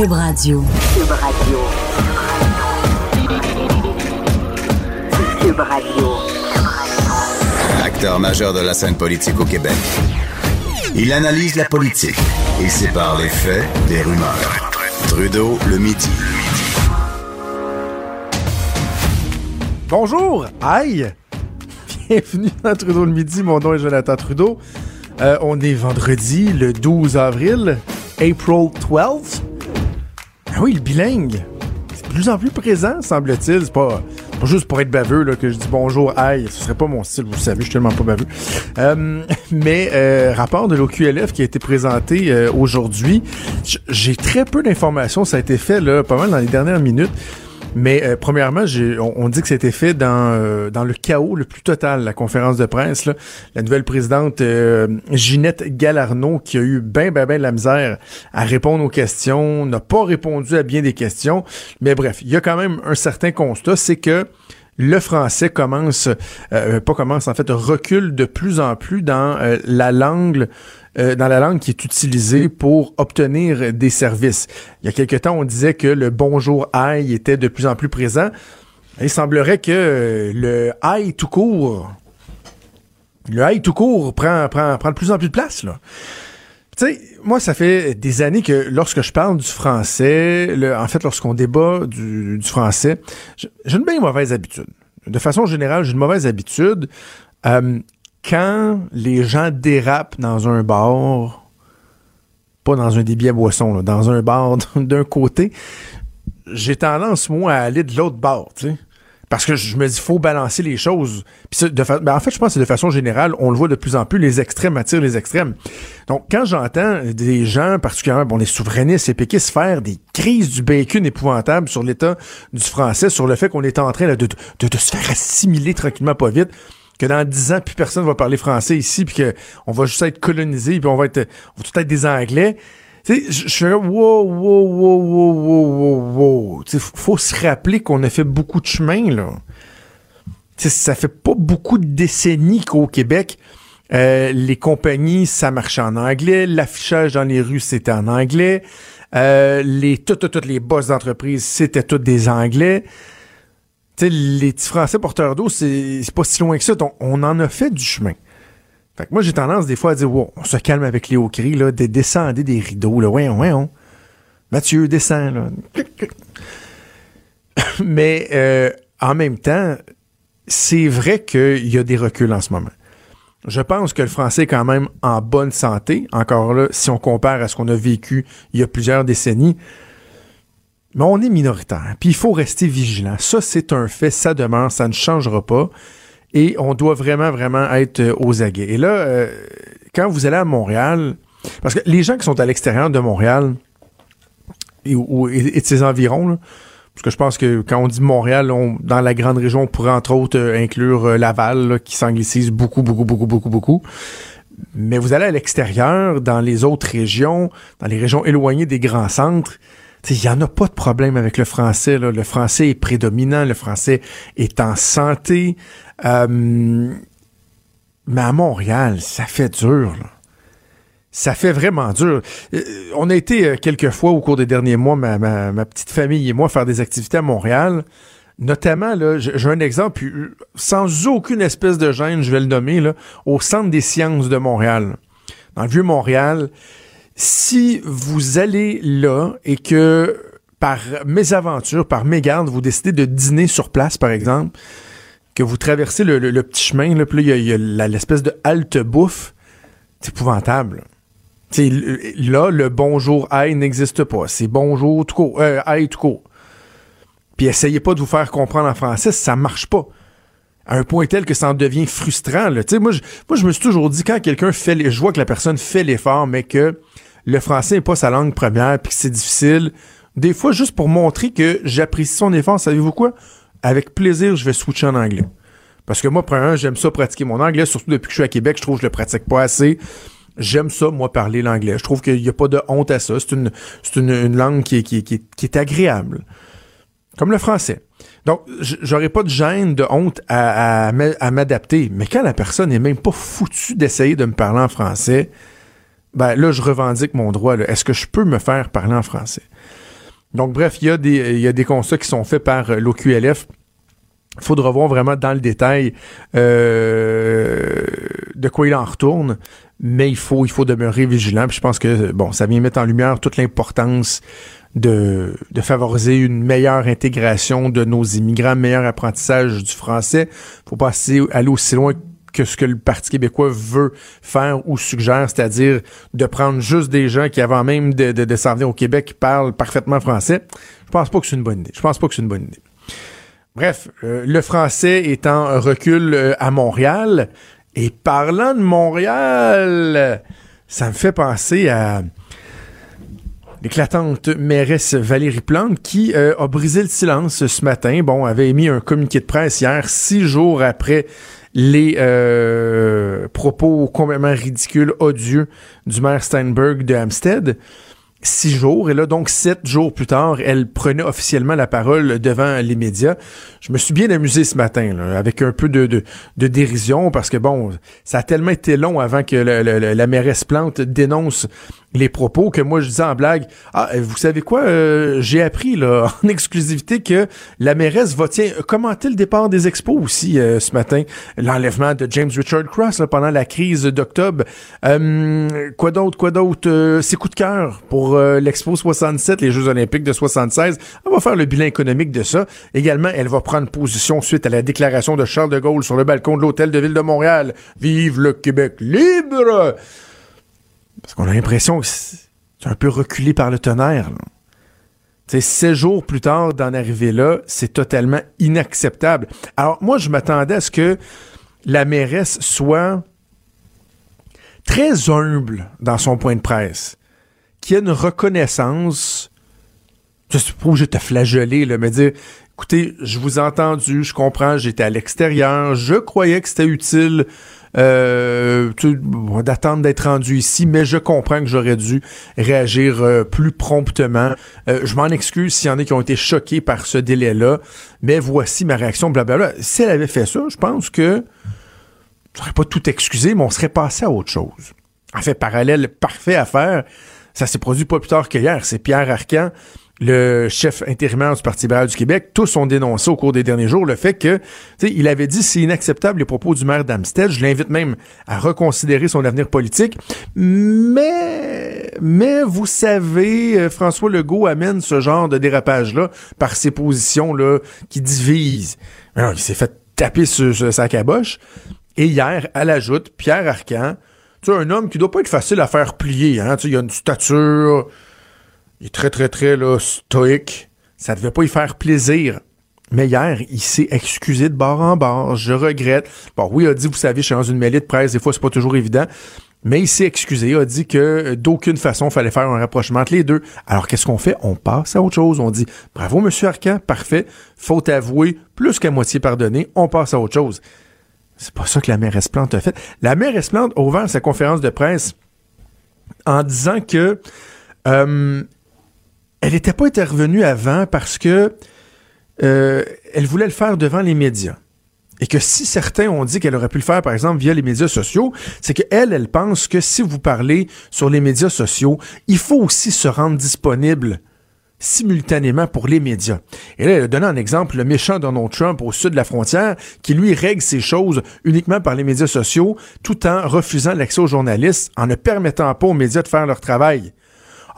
Cube Radio. Cube Radio. Cube Radio. Acteur majeur de la scène politique au Québec. Il analyse la politique et sépare les faits des rumeurs. Trudeau le midi. Bonjour, aïe! Bienvenue dans Trudeau le midi, mon nom est Jonathan Trudeau. Euh, on est vendredi, le 12 avril, April 12 Ah oui, le bilingue, c'est de plus en plus présent, semble-t-il. C'est pas, pas juste pour être baveux que je dis bonjour, aïe, ce serait pas mon style, vous savez, je suis tellement pas baveux. Euh, mais euh, rapport de l'OQLF qui a été présenté euh, aujourd'hui, j'ai très peu d'informations, ça a été fait là, pas mal dans les dernières minutes. Mais euh, premièrement, on, on dit que c'était fait dans, euh, dans le chaos le plus total, la conférence de presse. là. La nouvelle présidente euh, Ginette Galarno, qui a eu ben ben ben de la misère à répondre aux questions, n'a pas répondu à bien des questions. Mais bref, il y a quand même un certain constat, c'est que le français commence, euh, pas commence, en fait, recule de plus en plus dans euh, la langue euh, dans la langue qui est utilisée pour obtenir des services. Il y a quelque temps, on disait que le bonjour aïe était de plus en plus présent. Il semblerait que euh, le aïe tout court, le aïe tout court prend, prend, prend de plus en plus de place, là. Tu sais, moi, ça fait des années que lorsque je parle du français, en fait, lorsqu'on débat du, français, j'ai une bien mauvaise habitude. De façon générale, j'ai une mauvaise habitude. Euh, quand les gens dérapent dans un bar, pas dans un débit à boisson, là, dans un bar d'un côté, j'ai tendance, moi, à aller de l'autre bar, tu sais. Parce que je me dis, faut balancer les choses. Puis ben, en fait, je pense que de façon générale, on le voit de plus en plus, les extrêmes attirent les extrêmes. Donc, quand j'entends des gens, particulièrement, bon, les souverainistes et péquistes, faire des crises du bacon épouvantables sur l'état du français, sur le fait qu'on est en train de, de, de se faire assimiler tranquillement pas vite, que dans dix ans, plus personne va parler français ici, puis qu'on va juste être colonisé, puis on va être, on va tout être des Anglais. Tu sais, je suis wow, wow, wow, wow, wow, wow, wow. Tu faut se rappeler qu'on a fait beaucoup de chemin, là. Tu sais, ça fait pas beaucoup de décennies qu'au Québec, euh, les compagnies, ça marchait en anglais, l'affichage dans les rues, c'était en anglais, euh, les, toutes, toutes, toutes les boss d'entreprise, c'était toutes des anglais. Les petits Français porteurs d'eau, c'est pas si loin que ça. On en a fait du chemin. Fait que moi, j'ai tendance des fois à dire, on se calme avec les hauts cris, là, de descendez des rideaux, là, ouais, ouais, on. Mathieu, descend. Mais euh, en même temps, c'est vrai qu'il y a des reculs en ce moment. Je pense que le français est quand même en bonne santé, encore là, si on compare à ce qu'on a vécu il y a plusieurs décennies. Mais on est minoritaire, puis il faut rester vigilant. Ça, c'est un fait, ça demeure, ça ne changera pas. Et on doit vraiment, vraiment être euh, aux aguets. Et là, euh, quand vous allez à Montréal, parce que les gens qui sont à l'extérieur de Montréal et, ou- de ses environs, là, parce que je pense que quand on dit Montréal, on- dans la grande région, on pourrait entre autres euh, inclure euh, Laval, là, qui s'anglicise beaucoup, beaucoup, beaucoup, beaucoup, beaucoup. Mais vous allez à l'extérieur, dans les autres régions, dans les régions éloignées des grands centres, il n'y en a pas de problème avec le français. là. Le français est prédominant, le français est en santé. Euh, mais à Montréal, ça fait dur. là. Ça fait vraiment dur. Euh, on a été euh, quelques fois au cours des derniers mois, ma, petite famille et moi, faire des activités à Montréal. Notamment, j'ai un exemple, euh, sans aucune espèce de gêne, je vais le nommer, là, au Centre des sciences de Montréal. Dans le vieux Montréal, si vous allez là et que par mésaventure, par mégarde, vous décidez de dîner sur place, par exemple, que vous traversez le, petit chemin, là, puis là, il y a- l'espèce de halte bouffe, c'est épouvantable. là. Le bonjour aïe n'existe pas. C'est bonjour tout court. Euh, aïe tout court. Puis essayez pas de vous faire comprendre en français, ça marche pas. À un point tel que ça en devient frustrant. Là. Tu sais, Moi, je, moi, je me suis toujours dit, quand quelqu'un fait, je vois que la personne fait l'effort, mais que le français n'est pas sa langue première, puis que c'est difficile, des fois, juste pour montrer que j'apprécie son effort, savez-vous quoi? Avec plaisir, je vais switcher en anglais. Parce que moi, premièrement, j'aime ça pratiquer mon anglais, surtout depuis que je suis à Québec, je trouve que je le pratique pas assez. J'aime ça, moi, parler l'anglais. Je trouve qu'il n'y a pas de honte à ça. C'est une, langue qui est, agréable. Comme le français. Donc, j'aurais pas de gêne, de honte à, à m'adapter. Mais quand la personne n'est même pas foutue d'essayer de me parler en français, ben là, je revendique mon droit. Est-ce que je peux me faire parler en français? Donc, bref, il y, a des, y a des constats qui sont faits par l'OQLF. Il faudra voir vraiment dans le détail euh, de quoi il en retourne, mais il faut, il faut demeurer vigilant. Puis je pense que bon, ça vient mettre en lumière toute l'importance de, de favoriser une meilleure intégration de nos immigrants, meilleur apprentissage du français. faut pas aller aussi loin que ce que le Parti québécois veut faire ou suggère, c'est-à-dire de prendre juste des gens qui, avant même de, de, s'en venir au Québec, parlent parfaitement français. Je pense pas que c'est une bonne idée. Je pense pas que c'est une bonne idée. Bref, euh, le français est en recul euh, à Montréal. Et parlant de Montréal, ça me fait penser à l'éclatante mairesse Valérie Plante qui euh, a brisé le silence ce matin. Bon, avait émis un communiqué de presse hier, six jours après les euh, propos complètement ridicules, odieux du maire Steinberg de Hampstead six jours. Et là, donc, sept jours plus tard, elle prenait officiellement la parole devant les médias. Je me suis bien amusé ce matin, avec un peu de, de, de, dérision, parce que, bon, ça a tellement été long avant que la mairesse Plante dénonce les propos que moi je disais en blague. Ah vous savez quoi euh, j'ai appris là en exclusivité que la mairesse va tiens commenter le départ des expos aussi euh, ce matin. L'enlèvement de James Richard Cross pendant la crise d'octobre. Euh, quoi d'autre quoi d'autre? Ses coups de cœur pour l'expo 67 les Jeux olympiques de 76 on va faire le bilan économique de ça. Également elle va prendre position suite à la déclaration de Charles de Gaulle sur le balcon de l'hôtel de ville de Montréal. Vive le Québec libre parce qu'on a l'impression que c'est un peu reculé par le tonnerre. sais, 16 jours plus tard d'en arriver là, c'est totalement inacceptable. Alors moi, je m'attendais à ce que la mairesse soit très humble dans son point de presse, qu'il y ait une reconnaissance. Je suis pas obligé de te flageller, là, mais dire écoutez, je vous ai entendu, je comprends, j'étais à l'extérieur, je croyais que c'était utile euh, d'attendre d'être rendu ici, mais je comprends que j'aurais dû réagir euh, plus promptement. Euh, je m'en excuse s'il y en a qui ont été choqués par ce délai-là, mais voici ma réaction, blablabla. Si elle avait fait ça, je pense que je n'aurais pas tout excusé, mais on serait passé à autre chose. En fait, parallèle parfait à faire, ça s'est produit pas plus tard qu'hier. C'est Pierre Arcan le chef intérimaire du Parti libéral du Québec, tous ont dénoncé au cours des derniers jours le fait que, il avait dit c'est inacceptable les propos du maire d'Amstead. Je l'invite même à reconsidérer son avenir politique. Mais, mais vous savez, euh, François Legault amène ce genre de dérapage-là par ses positions-là qui divisent. Il s'est fait taper sur, sa caboche. Et hier, à l'ajoute, Pierre Arcan, tu un homme qui doit pas être facile à faire plier, hein. Tu il a une stature, il est très, très, très là, stoïque. Ça devait pas y faire plaisir. Mais hier, il s'est excusé de bord en bord. Je regrette. Bon, oui, il a dit, vous savez, je suis dans une mêlée de presse, des fois, c'est pas toujours évident. Mais il s'est excusé, il a dit que d'aucune façon, il fallait faire un rapprochement entre les deux. Alors, qu'est-ce qu'on fait? On passe à autre chose. On dit, bravo, monsieur Arcan, parfait. Faut avouer, plus qu'à moitié pardonné, on passe à autre chose. C'est pas ça que la mairesse Plante a fait. La mairesse Plante a ouvert sa conférence de presse en disant que euh, elle n'était pas intervenue avant parce que euh, elle voulait le faire devant les médias. Et que si certains ont dit qu'elle aurait pu le faire, par exemple, via les médias sociaux, c'est qu'elle, elle pense que si vous parlez sur les médias sociaux, il faut aussi se rendre disponible simultanément pour les médias. Et là, elle a donné un exemple, le méchant Donald Trump au sud de la frontière, qui lui règle ces choses uniquement par les médias sociaux, tout en refusant l'accès aux journalistes, en ne permettant pas aux médias de faire leur travail.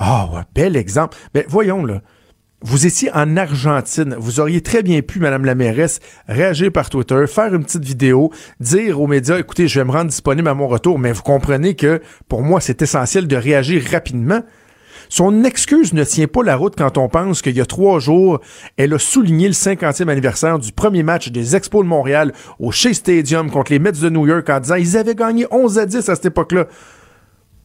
Ah, ouais, bel exemple. Mais voyons, là. Vous étiez en Argentine. Vous auriez très bien pu, Madame la mairesse, réagir par Twitter, faire une petite vidéo, dire aux médias, écoutez, je vais me rendre disponible à mon retour, mais vous comprenez que pour moi, c'est essentiel de réagir rapidement. Son excuse ne tient pas la route quand on pense qu'il y a trois jours, elle a souligné le 50e anniversaire du premier match des Expos de Montréal au Shea Stadium contre les Mets de New York en disant ils avaient gagné 11 à 10 à cette époque-là.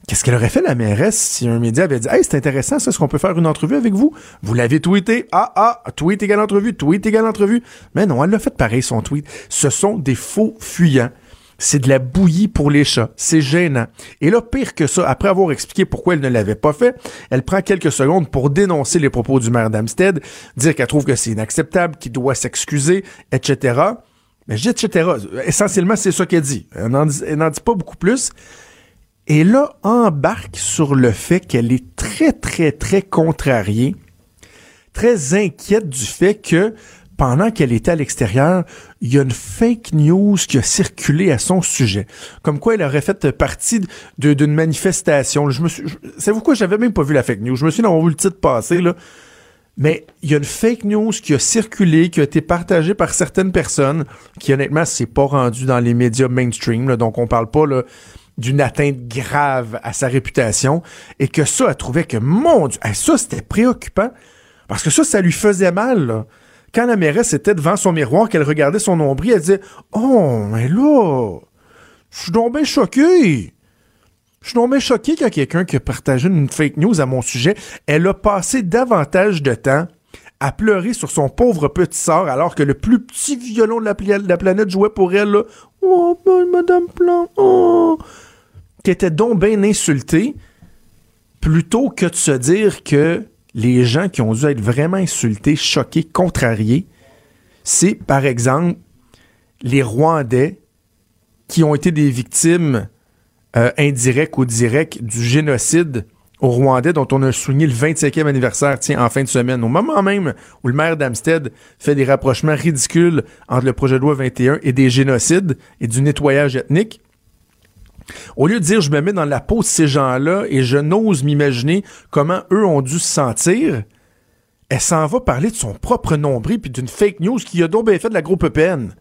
Qu'est-ce qu'elle aurait fait, la mairesse, si un média avait dit Hey, c'est intéressant, ça, est-ce qu'on peut faire une entrevue avec vous? Vous l'avez tweeté. Ah, ah, tweet égale entrevue, tweet égale entrevue. Mais non, elle l'a fait pareil, son tweet. Ce sont des faux fuyants. C'est de la bouillie pour les chats. C'est gênant. Et là, pire que ça, après avoir expliqué pourquoi elle ne l'avait pas fait, elle prend quelques secondes pour dénoncer les propos du maire d'Amstead, dire qu'elle trouve que c'est inacceptable, qu'il doit s'excuser, etc. Mais etc. Essentiellement, c'est ça qu'elle dit. Elle n'en dit pas beaucoup plus. Et là, embarque sur le fait qu'elle est très, très, très contrariée très inquiète du fait que pendant qu'elle était à l'extérieur, il y a une fake news qui a circulé à son sujet. Comme quoi elle aurait fait partie d'une manifestation. Je me suis, savez-vous quoi? J'avais même pas vu la fake news. Je me suis d'avoir vu le titre passer, là. Mais il y a une fake news qui a circulé, qui a été partagée par certaines personnes, qui honnêtement s'est pas rendue dans les médias mainstream. là. donc on parle pas là, d'une atteinte grave à sa réputation, et que ça, elle trouvait que mon Dieu, ça c'était préoccupant, parce que ça, ça lui faisait mal. Quand la mairesse était devant son miroir, qu'elle regardait son nombril, elle disait Oh, mais là, je suis donc bien choqué. Je suis donc bien choqué qu'il quelqu'un qui a partagé une fake news à mon sujet. Elle a passé davantage de temps à pleurer sur son pauvre petit sort alors que le plus petit violon de la, planète jouait pour elle. Là. Oh, Madame Plante, oh! Qui était donc bien insultée plutôt que de se dire que les gens qui ont dû être vraiment insultés, choqués, contrariés, c'est par exemple les Rwandais qui ont été des victimes euh, indirectes ou directes du génocide au Rwandais dont on a souligné le 25e anniversaire, tiens, en fin de semaine, au moment même où le maire d'Amstead fait des rapprochements ridicules entre le projet de loi 21 et des génocides et du nettoyage ethnique. Au lieu de dire je me mets dans la peau de ces gens-là et je n'ose m'imaginer comment eux ont dû se sentir, elle s'en va parler de son propre nombril puis d'une fake news qui a donc bien fait de la groupe EPN.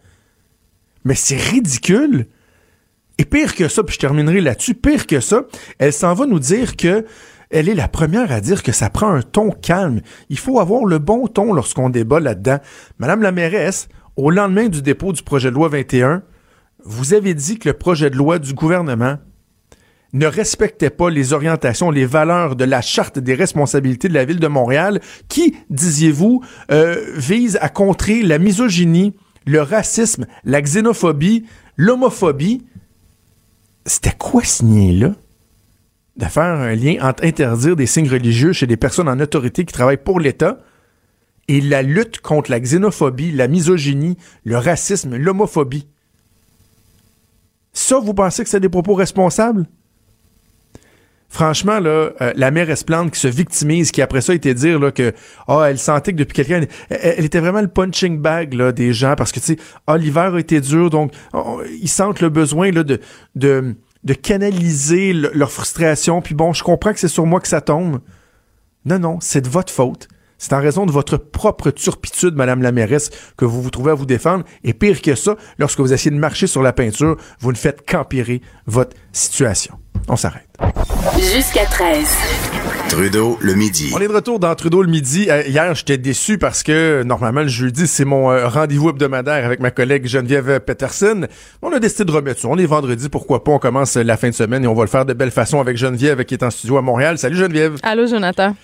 Mais c'est ridicule. Et pire que ça, puis je terminerai là-dessus, pire que ça, elle s'en va nous dire que elle est la première à dire que ça prend un ton calme. Il faut avoir le bon ton lorsqu'on débat là-dedans. Madame la mairesse, au lendemain du dépôt du projet de loi 21, vous avez dit que le projet de loi du gouvernement ne respectait pas les orientations, les valeurs de la charte des responsabilités de la ville de Montréal, qui, disiez-vous, euh, vise à contrer la misogynie, le racisme, la xénophobie, l'homophobie? C'était quoi ce lien-là? De faire un lien entre interdire des signes religieux chez des personnes en autorité qui travaillent pour l'État et la lutte contre la xénophobie, la misogynie, le racisme, l'homophobie. Ça, vous pensez que c'est des propos responsables? Franchement, là, euh, la mère Esplante qui se victimise, qui après ça était dire là, que ah, elle sentait que depuis quelqu'un, elle, était vraiment le punching bag des gens parce que tu sais, ah, l'hiver a été dur, donc ils sentent le besoin de, de, canaliser le- leur frustration. Puis bon, je comprends que c'est sur moi que ça tombe. Non, non, c'est de votre faute. C'est en raison de votre propre turpitude, Madame la mairesse, que vous vous trouvez à vous défendre. Et pire que ça, lorsque vous essayez de marcher sur la peinture, vous ne faites qu'empirer votre situation. On s'arrête. Jusqu'à 13. Trudeau, le midi. On est de retour dans Trudeau le midi. Euh, hier, j'étais déçu parce que normalement le jeudi, c'est mon euh, rendez-vous hebdomadaire avec ma collègue Geneviève Peterson. On a décidé de remettre ça. On est vendredi, pourquoi pas? On commence la fin de semaine et on va le faire de belle façon avec Geneviève qui est en studio à Montréal. Salut Geneviève. Allô, Jonathan.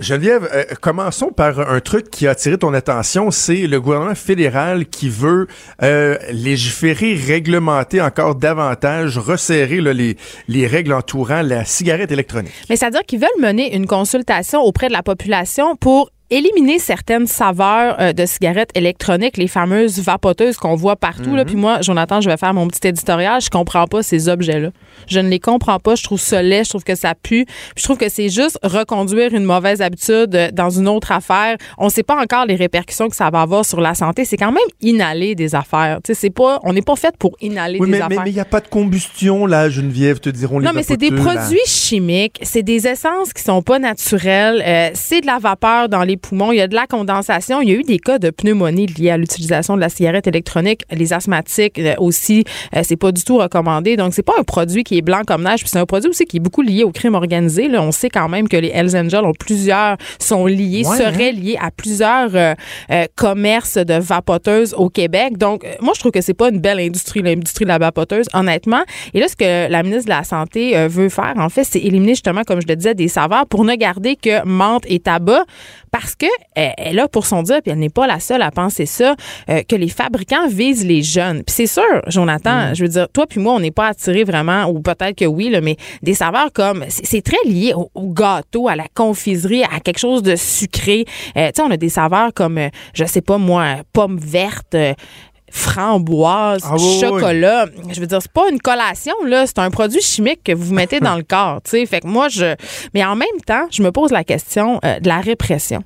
Geneviève, euh, commençons par un truc qui a attiré ton attention, c'est le gouvernement fédéral qui veut euh, légiférer, réglementer encore davantage, resserrer les, les règles entourant la cigarette électronique. Mais c'est-à-dire qu'ils veulent mener une consultation auprès de la population pour éliminer certaines saveurs euh, de cigarettes électroniques, les fameuses vapoteuses qu'on voit partout. là. Puis moi, Jonathan, je vais faire mon petit éditorial. Je comprends pas ces objets-là. Je ne les comprends pas. Je trouve ça laid. Je trouve que ça pue. Puis je trouve que c'est juste reconduire une mauvaise habitude euh, dans une autre affaire. On sait pas encore les répercussions que ça va avoir sur la santé. C'est quand même inhaler des affaires. Tu sais, c'est pas, on n'est pas fait pour inhaler Oui, des mais il affaires. n'y a pas de combustion, là, Geneviève, te diront les Non, mais c'est des là. produits chimiques, c'est des essences qui sont pas naturelles, euh, c'est de la vapeur dans les poumons, il y a de la condensation, il y a eu des cas de pneumonie liés à l'utilisation de la cigarette électronique, les asthmatiques euh, aussi, euh, c'est pas du tout recommandé. Donc c'est pas un produit qui est blanc comme neige, puis c'est un produit aussi qui est beaucoup lié au crime organisé. Là, on sait quand même que les Hells Angels ont plusieurs sont liés, Ouais, seraient liés à plusieurs euh, euh, commerces de vapoteuses au Québec. Donc moi je trouve que c'est pas une belle industrie l'industrie de la vapoteuse honnêtement. Et là ce que la ministre de la santé euh, veut faire en fait c'est éliminer justement comme je le disais des saveurs pour ne garder que menthe et tabac parce que euh, elle a pour son dire puis elle n'est pas la seule à penser ça euh, que les fabricants visent les jeunes. Puis c'est sûr Jonathan, je veux dire toi puis moi on n'est pas attirés vraiment ou peut-être que oui là, mais des saveurs comme c'est très lié au, au gâteau, à la confiserie, à quelque chose de sucré. Euh, tu sais on a des saveurs comme euh, je sais pas moi pomme verte framboise, Ah oui, oui, chocolat. Je veux dire, c'est pas une collation, là. C'est un produit chimique que vous mettez dans le corps, tu sais. Fait que moi, je. Mais en même temps, je me pose la question euh, de la répression.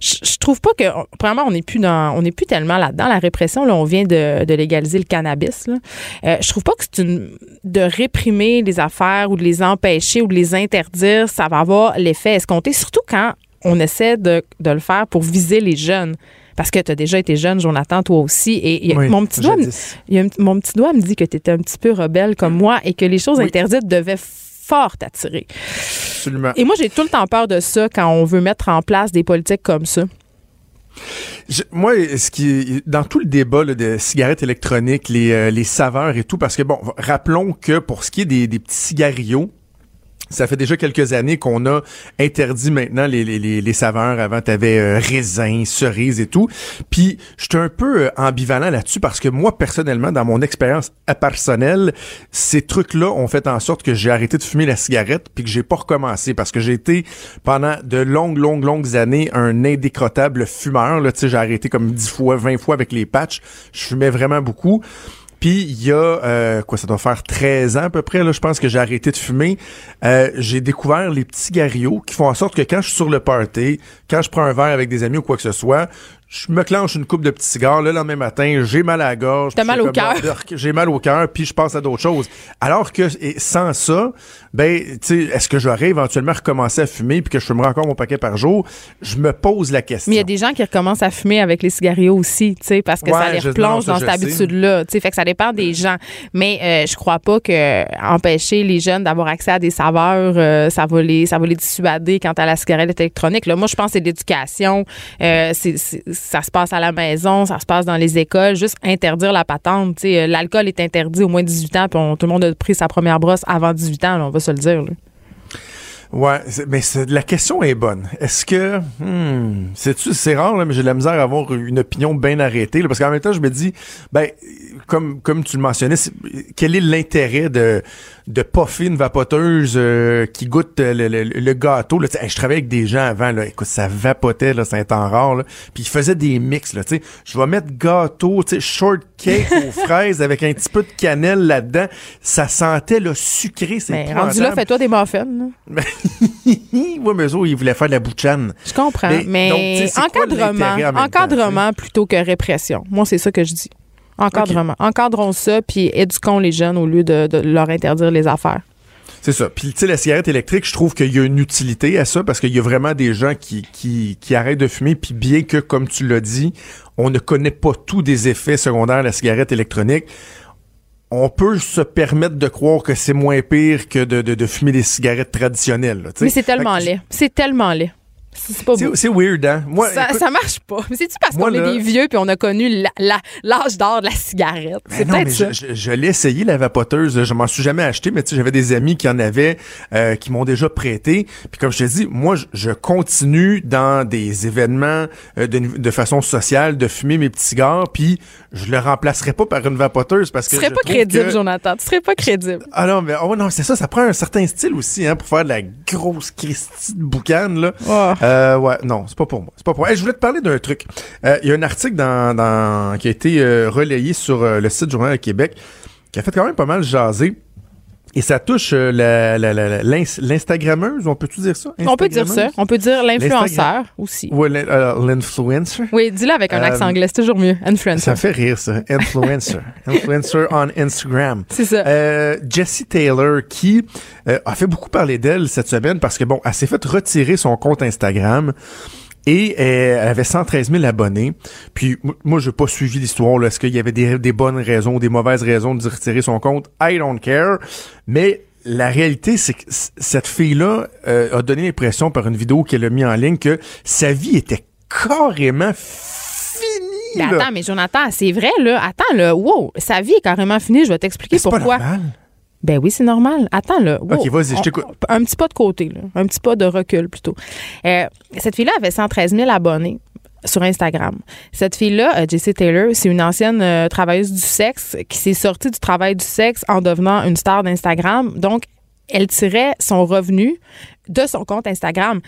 Je, je trouve pas que vraiment on n'est plus dans on n'est plus tellement là-dedans la répression là on vient de, de légaliser le cannabis là. Euh, je trouve pas que c'est une de réprimer les affaires ou de les empêcher ou de les interdire ça va avoir l'effet escompté surtout quand on essaie de, de le faire pour viser les jeunes parce que tu as déjà été jeune, Jonathan, toi aussi. Et Oui, mon, petit doigt, me- jadis. il y a un- mon petit doigt me dit que tu étais un petit peu rebelle comme moi et que les choses Oui. interdites devaient fort. Absolument. Et moi, j'ai tout le temps peur de ça quand on veut mettre en place des politiques comme ça. Je- moi, ce qui dans tout le débat là, de cigarettes électroniques, les, euh, les saveurs et tout, parce que bon, rappelons que pour ce qui est des, des petits cigarios, ça fait déjà quelques années qu'on a interdit maintenant les, les, les, saveurs. Avant, t'avais euh, raisin, cerise et tout. Puis, j'étais un peu euh, ambivalent là-dessus parce que moi, personnellement, dans mon expérience personnelle, ces trucs-là ont fait en sorte que j'ai arrêté de fumer la cigarette puis que j'ai pas recommencé parce que j'ai été pendant de longues, longues, longues années un indécrottable fumeur. Là, tu sais, j'ai arrêté comme 10 fois, 20 fois avec les patchs. Je fumais vraiment beaucoup. Puis il y a euh, quoi ça doit faire 13 ans à peu près là, je pense que j'ai arrêté de fumer. Euh, j'ai découvert les petits cigarios qui font en sorte que quand je suis sur le party, quand je prends un verre avec des amis ou quoi que ce soit, je me clenche une coupe de petits cigares le lendemain matin, j'ai mal à la gorge, T'as mal au cœur. J'ai mal au cœur puis je passe à d'autres choses. Alors que et sans ça, ben tu sais est-ce que j'aurais éventuellement recommencé à fumer puis que je fumerais encore mon paquet par jour? Je me pose la question. Mais il y a des gens qui recommencent à fumer avec les cigarios aussi, tu sais, parce que ça les replonge dans cette habitude-là, tu sais, fait que ça dépend des gens. Mais euh, je crois pas que empêcher les jeunes d'avoir accès à des saveurs, euh, ça va les, ça va les dissuader quant à la cigarette électronique. Là, moi, je pense que c'est l'éducation, euh, c'est, c'est- ça se passe à la maison, ça se passe dans les écoles, juste interdire la patente, euh, l'alcool est interdit au moins de 18 ans, puis tout le monde a pris sa première brosse avant 18 ans, on va se le dire. là. Ouais, c'est- mais c'est- la question est bonne. Est-ce que, hmm, c'est-tu, c'est rare, là, mais j'ai de la misère à avoir une opinion bien arrêtée, parce qu'en même temps, je me dis, ben, comme, comme tu le mentionnais, quel est l'intérêt de, de poffer une vapoteuse euh, qui goûte le, le- le gâteau, là, hey, je travaillais avec des gens avant, là, écoute, ça vapotait, là, c'est un temps rare, là, puis ils faisaient des mix, là, je vais mettre gâteau, shortcake aux fraises avec un petit peu de cannelle là-dedans, ça sentait, le sucré, c'est Mais rendu là, fais-toi des muffins. ouais, mais eux ils voulaient faire de la bouchane. Je comprends, Mais, mais, donc, encadrement, encadrement plutôt que répression. Moi, c'est ça que je dis. Encadrement. Encadrons ça, puis éduquons les jeunes au lieu de, de leur interdire les affaires. C'est ça. Puis, tu sais, la cigarette électrique, je trouve qu'il y a une utilité à ça parce qu'il y a vraiment des gens qui, qui, qui arrêtent de fumer. Puis, bien que, comme tu l'as dit, on ne connaît pas tous des effets secondaires de la cigarette électronique, on peut se permettre de croire que c'est moins pire que de, de, de fumer des cigarettes traditionnelles. là. Mais c'est tellement laid. C'est tellement laid. C'est pas beau. C'est weird, hein? Moi, Ça, écoute, ça marche pas. Mais c'est-tu parce qu'on est des vieux puis on a connu la- la- l'âge d'or de la cigarette? Ben C'est peut-être ça. Je, je- je l'ai essayé, la vapoteuse. Je m'en suis jamais acheté, mais tu sais, j'avais des amis qui en avaient, euh, qui m'ont déjà prêté. Puis comme je te dis, moi, je, je continue dans des événements euh, de, de façon sociale de fumer mes petits cigares, puis je le remplacerai pas par une vapoteuse parce Tu que serais je pas crédible, que- Jonathan. Tu serais pas crédible. Ah non, mais oh non, c'est ça, ça prend un certain style aussi, hein, pour faire de la grosse Christie de boucane, là. Oh. Euh, ouais, non, c'est pas pour moi. C'est pas pour moi. Je voulais te parler d'un truc. Euh, Il y a un article qui a été euh, relayé sur euh, le site Journal de Québec qui a fait quand même pas mal jaser. Et ça touche euh, l'Instagrammeuse, on peut-tu dire ça? On peut dire ça. On peut dire l'influenceur aussi. L'in- euh, l'influencer. Oui, dis-le avec un Euh, accent anglais. C'est toujours mieux. Influencer. Ça fait rire, ça. Influencer. Influencer on Instagram. C'est ça. Euh, Jessie Taylor qui euh, a fait beaucoup parler d'elle cette semaine parce que bon, elle s'est fait retirer son compte Instagram. Et euh, elle avait 113 000 abonnés. Puis moi, j'ai pas suivi l'histoire. Est-ce qu'il y avait des, des bonnes raisons ou des mauvaises raisons de retirer son compte? I don't care. Mais la réalité, c'est que cette fille-là euh, a donné l'impression par une vidéo qu'elle a mis en ligne que sa vie était carrément finie. Mais là. attends, mais Jonathan, c'est vrai, là. Attends, là. Wow, sa vie est carrément finie. Je vais t'expliquer pas pourquoi. normal. Ben oui, c'est normal. Attends, là. Wow. Ok, vas-y, je t'écoute. Un petit pas de côté, là. Un petit pas de recul, plutôt. Euh, cette fille-là avait 113 000 abonnés sur Instagram. Cette fille-là, euh, Jessie Taylor, c'est une ancienne euh, travailleuse du sexe qui s'est sortie du travail du sexe en devenant une star d'Instagram. Donc, elle tirait son revenu de son compte Instagram.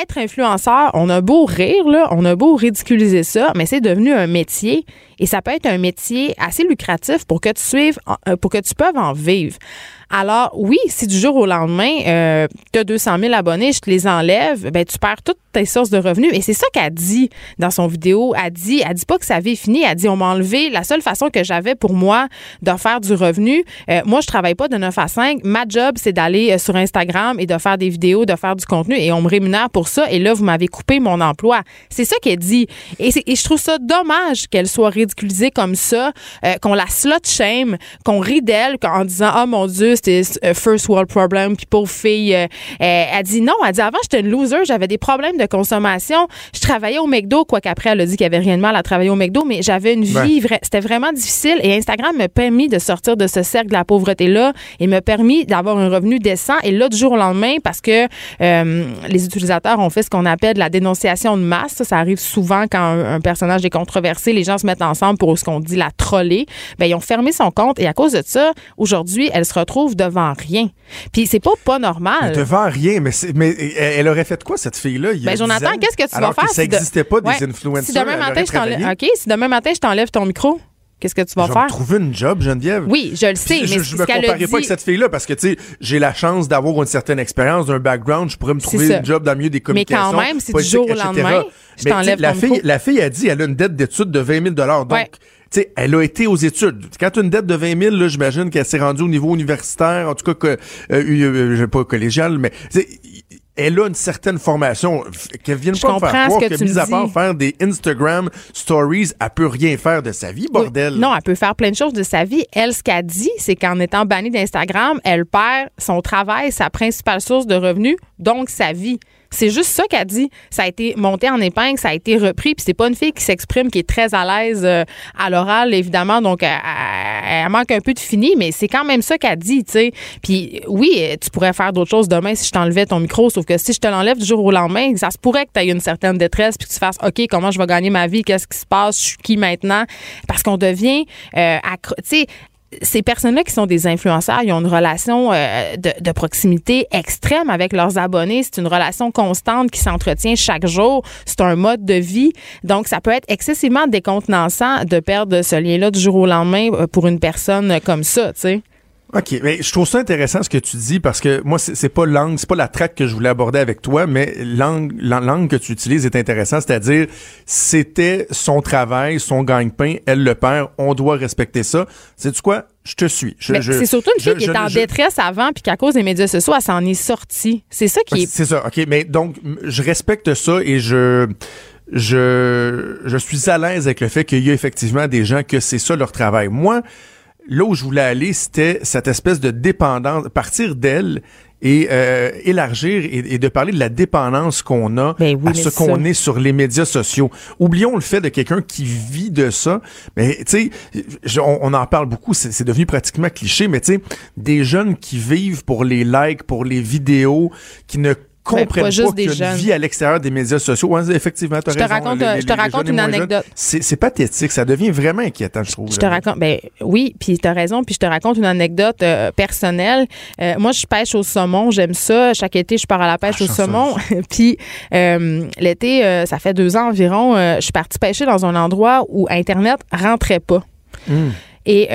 Être influenceur, on a beau rire, on a beau ridiculiser ça, mais c'est devenu un métier et ça peut être un métier assez lucratif pour que tu suives, euh, pour que tu puisses en vivre. Alors, oui, si du jour au lendemain, euh, tu as 200 000 abonnés, je te les enlève, ben, tu perds toutes tes sources de revenus. Et c'est ça qu'elle dit dans son vidéo. Elle dit, elle dit pas que sa vie est finie. Elle dit, on m'a enlevé la seule façon que j'avais pour moi de faire du revenu. Euh, moi, je travaille pas de 9 à 5. Ma job, c'est d'aller euh, sur Instagram et de faire des vidéos, de faire du contenu et on me rémunère pour ça. Et là, vous m'avez coupé mon emploi. C'est ça qu'elle dit. Et, je trouve ça dommage qu'elle soit ridiculisée comme ça, euh, qu'on la slut shame, qu'on rit d'elle en disant, oh mon Dieu, c'était euh, first world problem, puis pauvre fille. euh, euh, elle dit non, elle dit avant, j'étais une loser, j'avais des problèmes de consommation. Je travaillais au McDo, quoi qu'après, elle a dit qu'il n'y avait rien de mal à travailler au McDo, mais j'avais une vie, vra- c'était vraiment difficile. Et Instagram m'a permis de sortir de ce cercle de la pauvreté-là et m'a permis d'avoir un revenu décent. Et là, du jour au lendemain, parce que euh, les utilisateurs ont fait ce qu'on appelle la dénonciation de masse, ça, ça arrive souvent quand un, un personnage est controversé, les gens se mettent ensemble pour ce qu'on dit la troller. Ben, ils ont fermé son compte et à cause de ça, aujourd'hui, elle se retrouve devant rien. Puis c'est pas pas normal. Devant rien, mais, c'est- mais elle aurait fait quoi, cette fille-là? a Ben, 10 Jonathan, qu'est-ce que tu alors vas faire? Que ça si de- n'existait pas, des Ouais. influencers. Si demain matin, je. OK, si demain matin, je t'enlève ton micro, qu'est-ce que tu vas Je faire? trouver une job, Geneviève. Oui, je le sais, Puis mais je, je me comparais pas avec cette fille-là parce que, tu sais, j'ai la chance d'avoir une certaine expérience, d'un background, je pourrais me trouver une job dans le milieu des Mais quand communications. même, si du jour au lendemain, je Mais, la fille, micro. la fille a dit, elle a une dette d'études de 20 000 Donc, Ouais. Tu sais, elle a été aux études. Quand tu as une dette de 20 000 là, j'imagine qu'elle s'est rendue au niveau universitaire, en tout cas, que, euh, euh, pas collégial, mais elle a une certaine formation. Qu'elle vienne Je pas faire croire que que, mis à part faire des Instagram stories, elle peut rien faire de sa vie, bordel. Oui. Non, elle peut faire plein de choses de sa vie. Elle, ce qu'elle dit, c'est qu'en étant bannie d'Instagram, elle perd son travail, sa principale source de revenus, donc sa vie. C'est juste ça qu'elle dit. Ça a été monté en épingle, ça a été repris, puis c'est pas une fille qui s'exprime, qui est très à l'aise euh, à l'oral, évidemment, donc elle, elle- manque un peu de fini, mais c'est quand même ça qu'elle dit, tu sais. Puis oui, tu pourrais faire d'autres choses demain si je t'enlevais ton micro, sauf que si je te l'enlève du jour au lendemain, ça se pourrait que tu aies une certaine détresse, puis que tu fasses, OK, comment je vais gagner ma vie, qu'est-ce qui se passe, je suis qui maintenant, parce qu'on devient, euh, tu sais, ces personnes-là qui sont des influenceurs, ils ont une relation euh, de, proximité extrême avec leurs abonnés. C'est une relation constante qui s'entretient chaque jour. C'est un mode de vie. Donc, ça peut être excessivement décontenançant de perdre ce lien-là du jour au lendemain euh, pour une personne comme ça, tu sais. OK, mais je trouve ça intéressant ce que tu dis parce que moi c'est pas l'angle, c'est pas la traque que je voulais aborder avec toi, mais l'angle l'an- l'angle que tu utilises est intéressant, c'est-à-dire c'était son travail, son gagne-pain, elle le perd, on doit respecter ça. C'est tu quoi? Je te suis. C'est surtout une fille je- qui est en je- détresse avant, puis qu'à cause des médias sociaux, elle s'en est sortie. C'est ça qui est. C'est ça, OK. Mais donc, je respecte ça et je, je, je suis à l'aise avec le fait qu'il y a effectivement des gens que c'est ça leur travail. Moi, là où je voulais aller, c'était cette espèce de dépendance, partir d'elle et euh, élargir et, et de parler de la dépendance qu'on a Ben oui, à ce qu'on est sur les médias sociaux. Oublions le fait de quelqu'un qui vit de ça. Mais tu sais, on, on en parle beaucoup, c'est c'est devenu pratiquement cliché, mais tu sais, des jeunes qui vivent pour les likes, pour les vidéos, qui ne comprennent Ben, pas pas, juste qu'il y a des une jeunes. vie à l'extérieur des médias sociaux. Ouais, effectivement, tu as Je te raison. raconte, Les- euh, les- je te raconte une anecdote. C'est pathétique, ça devient vraiment inquiétant, je trouve. Je te raconte, ben oui, puis tu as raison, puis je te raconte une anecdote euh, personnelle. Euh, moi, je pêche au saumon, j'aime ça. Chaque été, je pars à la pêche Ah, au saumon. puis euh, l'été, ça fait deux ans environ, je suis partie pêcher dans un endroit où Internet rentrait pas. Hmm. Et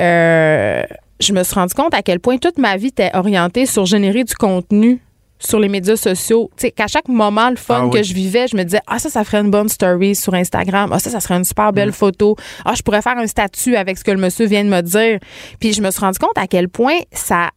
je me suis rendu compte à quel point toute ma vie était orientée sur générer du contenu sur les médias sociaux. Tu sais, qu'à chaque moment, le fun Ah oui. que je vivais, je me disais, ah, ça, ça ferait une bonne story sur Instagram. Ah, ça, ça serait une super belle photo. Ah, je pourrais faire un statut avec ce que le monsieur vient de me dire. Puis je me suis rendu compte à quel point ça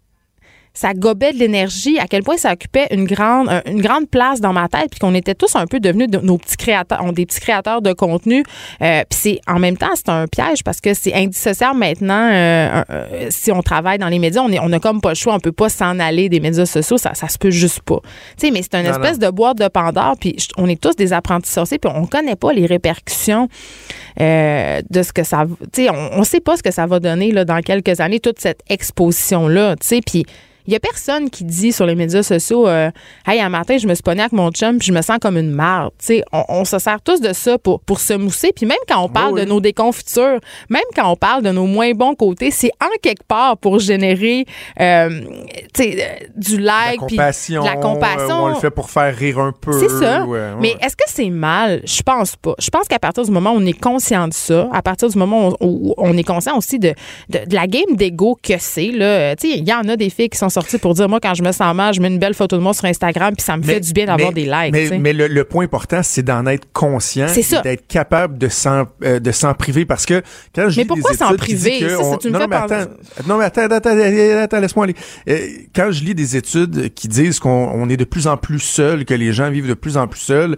ça gobait de l'énergie, à quel point ça occupait une grande, un- une grande place dans ma tête, puis qu'on était tous un peu devenus de- nos petits créateurs, on des petits créateurs de contenu. Euh, puis c'est en même temps, c'est un piège parce que c'est indissociable maintenant. euh, euh, si on travaille dans les médias, on est, on a comme pas le choix, on peut pas s'en aller des médias sociaux, ça, ça se peut juste pas. Tu sais, mais c'est une Non, espèce de boîte de Pandore, puis on est tous des apprentis sorciers, puis on connaît pas les répercussions de ce que ça, va- tu sais, on, on sait pas ce que ça va donner là dans quelques années toute cette exposition là, tu sais, puis il y a personne qui dit sur les médias sociaux euh, Hey, un matin, je me suis avec mon chum puis je me sens comme une marde. On, on se sert tous de ça pour, pour se mousser. Puis même quand on parle oui. de nos déconfitures, même quand on parle de nos moins bons côtés, c'est en quelque part pour générer euh, euh, du La like. puis compassion, de la compassion. euh, on le fait pour faire rire un peu. C'est ça. ouais, ouais. Mais est-ce que c'est mal? Je pense pas. Je pense qu'à partir du moment où on est conscient de ça, à partir du moment où où on est conscient aussi de, de, de la game d'ego que c'est, il y en a des filles qui sont sortir pour dire, moi, quand je me sens mal, je mets une belle photo de moi sur Instagram, puis ça me fait du bien d'avoir mais- des likes. Mais, mais le, le point important, c'est d'en être conscient, d'être capable de s'en euh, de s'en priver parce que quand je Mais lis pourquoi des s'en priver? Ça, on- tu me non, fais non, mais attends, non mais attends, attends, attends, laisse-moi aller. Euh, quand je lis des études qui disent qu'on on est de plus en plus seul, que les gens vivent de plus en plus seuls,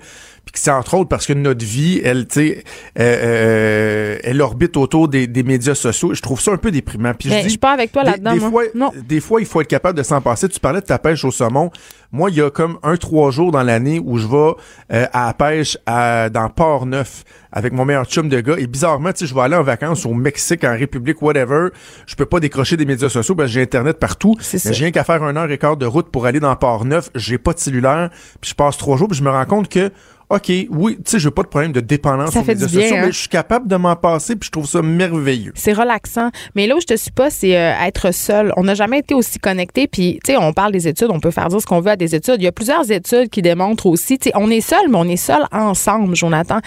c'est entre autres parce que notre vie, elle, tu sais, euh, euh, elle orbite autour des, des médias sociaux. Je trouve ça un peu déprimant. Puis Mais je je dis, suis pas avec toi des- là-dedans, Des, moi. fois, Non. des fois, il faut être capable de s'en passer. Tu parlais de ta pêche au saumon. Moi, il y a comme un, trois jours dans l'année où je vais euh, à la pêche à, dans Port-Neuf avec mon meilleur chum de gars. Et bizarrement, tu sais, je vais aller en vacances au Mexique, en République, whatever. Je peux pas décrocher des médias sociaux parce que j'ai Internet partout. Mais j'ai rien qu'à faire un heure et quart de route pour aller dans Port-Neuf. J'ai pas de cellulaire. Puis je passe trois jours puis je me rends compte que OK, oui, tu sais, j'ai pas de problème de dépendance Ça aux fait médias du bien, sociaux, hein. mais je suis capable de m'en passer puis je trouve ça merveilleux. C'est relaxant. Mais là où je te suis pas, c'est euh, être seul. On n'a jamais été aussi connecté. Puis, tu sais, on parle des études, on peut faire dire ce qu'on veut à des études. Il y a plusieurs études qui démontrent aussi, tu sais, on est seul, mais on est seul ensemble, Jonathan.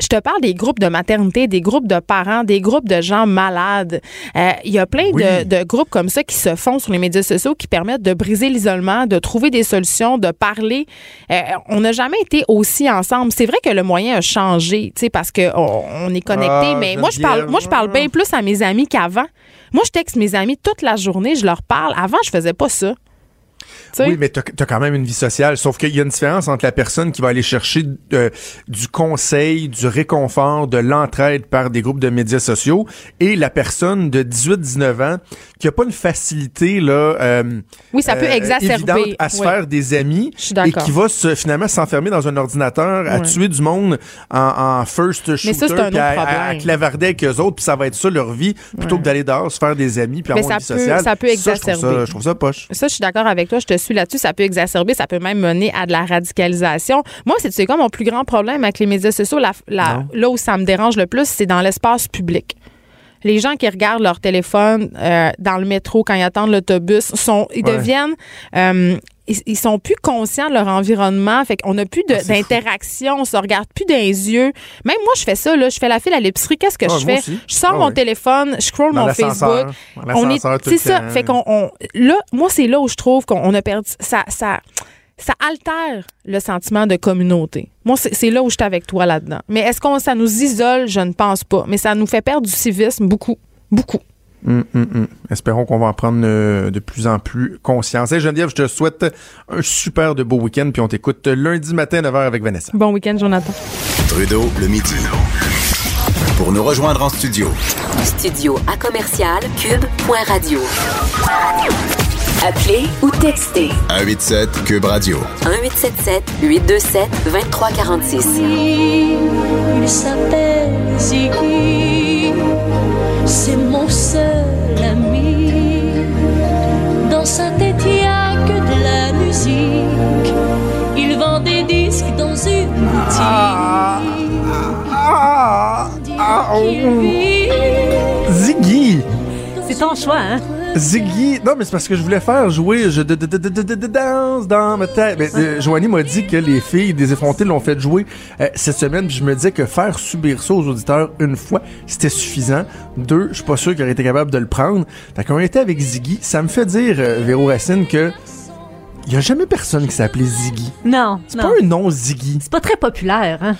Je te parle des groupes de maternité, des groupes de parents, des groupes de gens malades. Euh, Il y a plein Oui. de, de groupes comme ça qui se font sur les médias sociaux qui permettent de briser l'isolement, de trouver des solutions, de parler. Euh, on n'a jamais été aussi ensemble. C'est vrai que le moyen a changé, tu sais, parce que on, est connecté. Ah, mais moi, je parle, moi, je parle bien plus à mes amis qu'avant. Moi, je texte mes amis toute la journée, je leur parle. Avant, je faisais pas ça. Oui, mais t'as as quand même une vie sociale. Sauf qu'il y a une différence entre la personne qui va aller chercher euh, du conseil, du réconfort, de l'entraide par des groupes de médias sociaux et la personne de 18-19 ans qui a pas une facilité là. euh, Oui, ça peut euh, évidente à se Oui. faire des amis Je et qui va se, finalement s'enfermer dans un ordinateur à tuer du monde en, en first shooter ça, puis à, à- à problème. clavarder avec eux autres puis ça va être ça leur vie plutôt que d'aller dehors se faire des amis puis avoir une ça vie peut- sociale. ça peut je trouve exacerber. ça- je trouve ça poche. Ça, je suis d'accord avec toi. Je te suis là-dessus. Ça peut exacerber, ça peut même mener à de la radicalisation. Moi, c'est tu sais quoi mon plus grand problème avec les médias sociaux? La, la- Non. là où ça me dérange le plus, c'est dans l'espace public. Les gens qui regardent leur téléphone euh, dans le métro quand ils attendent l'autobus, sont, ils Ouais. deviennent, euh, ils, sont plus conscients de leur environnement. Fait qu'on n'a plus Ah, d'interaction, on se regarde plus dans les yeux. Même moi, je fais ça. Là, je fais la file à l'épicerie. Qu'est-ce que Ah, je fais? aussi. Je sors Ah, mon téléphone, je scroll Dans mon. Facebook. On est, c'est ça. Fait qu'on, on- là, moi, c'est là où je trouve qu'on a perdu. Ça, ça, ça altère le sentiment de communauté. Moi, c'est, là où je suis avec toi là-dedans. Mais est-ce qu'on ça nous isole? Je ne pense pas. Mais ça nous fait perdre du civisme beaucoup, beaucoup. Hum, hum, hum. Espérons qu'on va en prendre euh, de plus en plus conscience. Hey Geneviève, je te souhaite un super de beau week-end, puis on t'écoute lundi matin 9h avec Vanessa. Bon week-end, Jonathan. Trudeau le midi. Pour nous rejoindre en studio, Studio à commercial cube.radio. Appelez ou textez 187 Cube Radio. 1877 827 2346. Il s'appelle Ziggy, c'est mon seul ami. Dans sa tête, il n'y a que de la musique. Il vend des disques dans une boutique. Il vit Ziggy! C'est ton choix, hein? Ziggy! Non, mais c'est parce que je voulais faire jouer je de, de, de, de, de, de- de- danse dans ma tête. Mais euh, Joanie m'a dit que les filles des effrontés l'ont fait jouer euh, cette semaine, puis je me disais que faire subir ça aux auditeurs une fois, c'était suffisant. Deux, je suis pas sûr qu'ils auraient été capables de le prendre. Fait qu'on était avec Ziggy, ça me fait dire, euh, Véro Racine, que il y a jamais personne qui s'appelait Ziggy. Non, C'est pas un nom Ziggy. C'est pas très populaire, hein?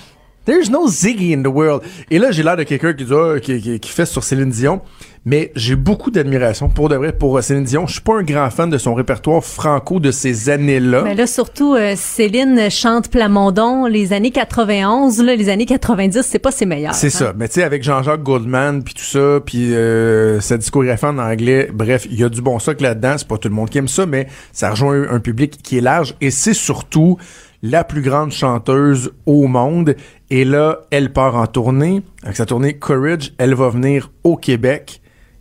There's no Ziggy in the world. Et là, j'ai l'air de quelqu'un qui, dit, ah, qui, qui, qui fait sur Céline Dion. Mais j'ai beaucoup d'admiration pour de vrai pour euh, Céline Dion. Je suis pas un grand fan de son répertoire franco de ces années-là. Mais là, surtout, euh, Céline chante Plamondon, les années 91, là, les années 90, c'est pas ses meilleurs. C'est hein? ça. Mais tu sais, avec Jean-Jacques Goldman, puis tout ça, puis euh, sa discographie en anglais, bref, il y a du bon socle là-dedans. C'est pas tout le monde qui aime ça, mais ça rejoint un public qui est large. Et c'est surtout la plus grande chanteuse au monde. Et là, elle part en tournée. Avec sa tournée Courage, elle va venir au Québec.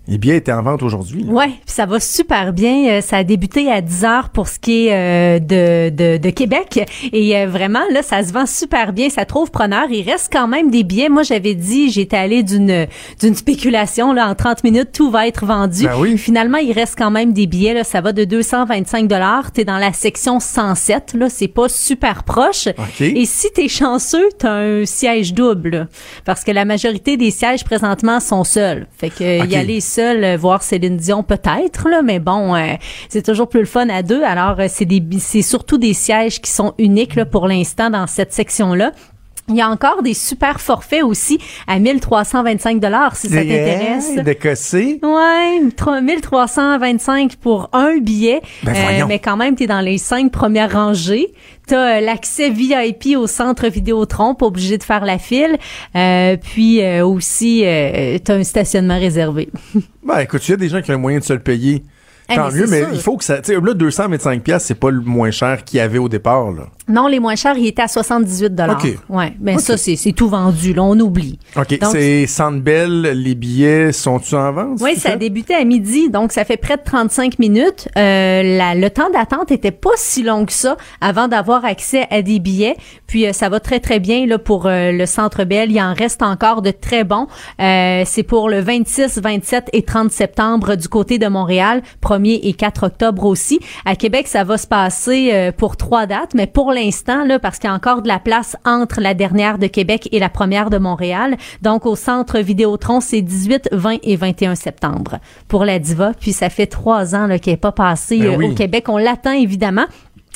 Les billets étaient en vente aujourd'hui. puis ça va super bien. Euh, Ça a débuté à 10 heures pour ce qui est euh, de, de, de Québec. Et euh, vraiment, là, ça se vend super bien. Ça trouve preneur. Il reste quand même des billets. Moi, j'avais dit, j'étais allée d'une d'une spéculation. Là, en 30 minutes, tout va être vendu. Ben oui. Finalement, il reste quand même des billets. Là, ça va de 225 dollars. T'es dans la section 107. Là, c'est pas super proche. OK. Et si t'es chanceux, t'as un siège double. là. Parce que la majorité des sièges présentement sont seuls. Fait que euh, OK. y aller seul, euh, voir Céline Dion peut-être mais bon, euh, c'est toujours plus le fun à deux. Alors euh, c'est des c'est surtout des sièges qui sont uniques pour l'instant dans cette section là. Il y a encore des super forfaits aussi à 1325 dollars si ça t'intéresse. De casser. Ouais, 3- 1325 pour un billet, Ben, voyons. mais quand même t'es dans les cinq premières rangées. T'as euh, l'accès VIP au centre Vidéotron, pas obligé de faire la file. Euh, puis euh, aussi euh, t'as un stationnement réservé. Ben, écoute, il y a des gens qui ont les moyens de se le payer. Ah, Tant mais mieux, mais sûr. il faut que ça. Tu sais, là, 225$, piastres, c'est pas le moins cher qu'il y avait au départ, là. Non, les moins chers, il était à 78 dollars. OK. Ouais, mais OK. ça c'est tout vendu, là, on oublie. OK. C'est Sandbell, les billets sont-ils en vente? Oui, ça a débuté à midi, donc ça fait près de 35 minutes. Euh, la- le temps d'attente était pas si long que ça avant d'avoir accès à des billets. Puis euh, ça va très très bien là pour euh, le Centre Bell. Il en reste encore de très bons. C'est pour le 26, 27 et 30 septembre du côté de Montréal, 1er et 4 octobre aussi. À Québec, ça va se passer euh, pour trois dates, mais pour l'instant là, parce qu'il y a encore de la place entre la dernière de Québec et la première de Montréal. Donc au Centre Vidéotron, c'est 18, 20 et 21 septembre pour la diva. Puis ça fait trois ans là, qu'elle n'est pas passée Ben euh, oui. au Québec. On l'attend évidemment.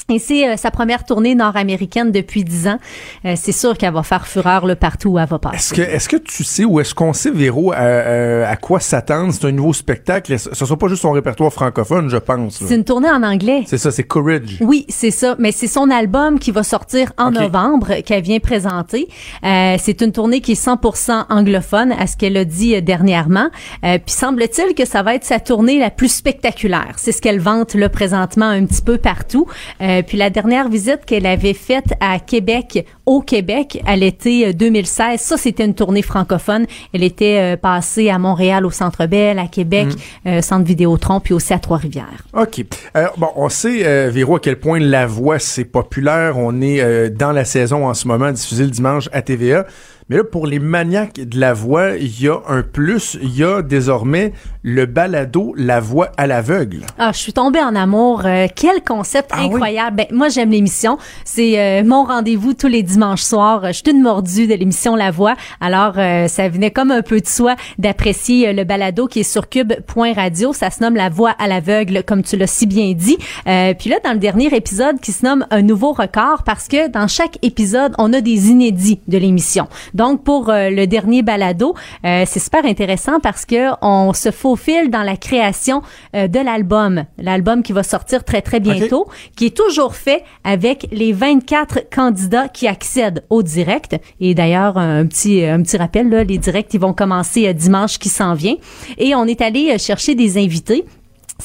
Et c'est euh, sa première tournée nord-américaine depuis dix ans. Euh, c'est sûr qu'elle va faire fureur là, partout où elle va passer. Est-ce que, est-ce que tu sais ou est-ce qu'on sait, Véro, à, à- à quoi s'attendre? C'est un nouveau spectacle. Ce ne sera pas juste son répertoire francophone, je pense. là. C'est une tournée en anglais. C'est ça, c'est Courage. Oui, c'est ça. Mais c'est son album qui va sortir en novembre qu'elle vient présenter. Euh, c'est une tournée qui est 100% anglophone, à ce qu'elle a dit euh, dernièrement. Euh, puis semble-t-il que ça va être sa tournée la plus spectaculaire. C'est ce qu'elle vante là présentement un petit peu partout. Euh, puis la dernière visite qu'elle avait faite à Québec, au Québec, à l'été euh, 2016, ça c'était une tournée francophone. Elle était euh, passée à Montréal au Centre Bell, à Québec, euh, Centre Vidéotron, puis aussi à Trois-Rivières. OK. Euh, bon, on sait, euh, Véro, à quel point La Voix, c'est populaire. On est euh, dans la saison en ce moment, diffusée le dimanche à TVA. Mais là, pour les maniaques de La Voix, il y a un plus. Il y a désormais le balado La Voix à l'aveugle. Ah, je suis tombée en amour. Euh, quel concept Ah oui? incroyable. Ben, moi, j'aime l'émission. C'est euh, mon rendez-vous tous les dimanches soirs. Je suis une mordue de l'émission La Voix. Alors, euh, ça venait comme un peu de soi d'apprécier le balado qui est sur cube.radio. Ça se nomme La Voix à l'aveugle, comme tu l'as si bien dit. Puis là, dans le dernier épisode qui se nomme Un nouveau record, parce que dans chaque épisode, on a des inédits de l'émission. Donc, pour euh, le dernier balado, euh, c'est super intéressant parce que on se faufile dans la création euh, de l'album. L'album qui va sortir très, très bientôt, qui est toujours fait avec les 24 candidats qui accèdent au direct. Et d'ailleurs, un petit, un petit rappel, là, les directs, ils vont commencer euh, dimanche qui s'en vient. Et on est allé euh, chercher des invités.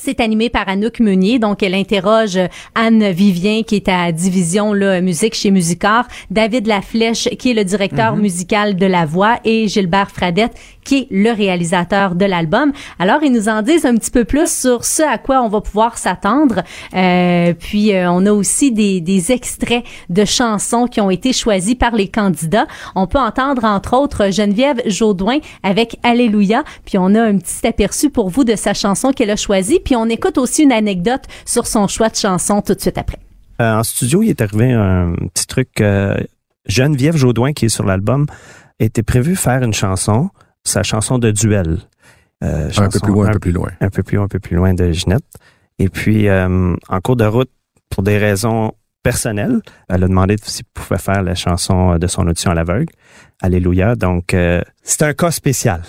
C'est animé par Anouk Meunier, donc elle interroge Anne Vivien qui est à division là, musique chez Musicor, David Laflèche qui est le directeur musical de La Voix et Gilbert Fradette qui est le réalisateur de l'album. Alors ils nous en disent un petit peu plus sur ce à quoi on va pouvoir s'attendre. Euh, puis euh, on a aussi des, des extraits de chansons qui ont été choisis par les candidats. On peut entendre entre autres Geneviève Jaudoin avec Alléluia, puis on a un petit aperçu pour vous de sa chanson qu'elle a choisie, puis on écoute aussi une anecdote sur son choix de chanson tout de suite après. Euh, en studio, il est arrivé un petit truc. euh, Geneviève Jaudoin, qui est sur l'album, était prévu faire une chanson, sa chanson de duel. Euh, Un peu plus loin, un peu plus loin. un peu plus loin, un peu plus loin de Ginette. Et puis, euh, en cours de route, pour des raisons personnelles, elle a demandé s'il pouvait faire la chanson de son audition à l'aveugle. Alléluia. Donc, euh, c'était un cas spécial.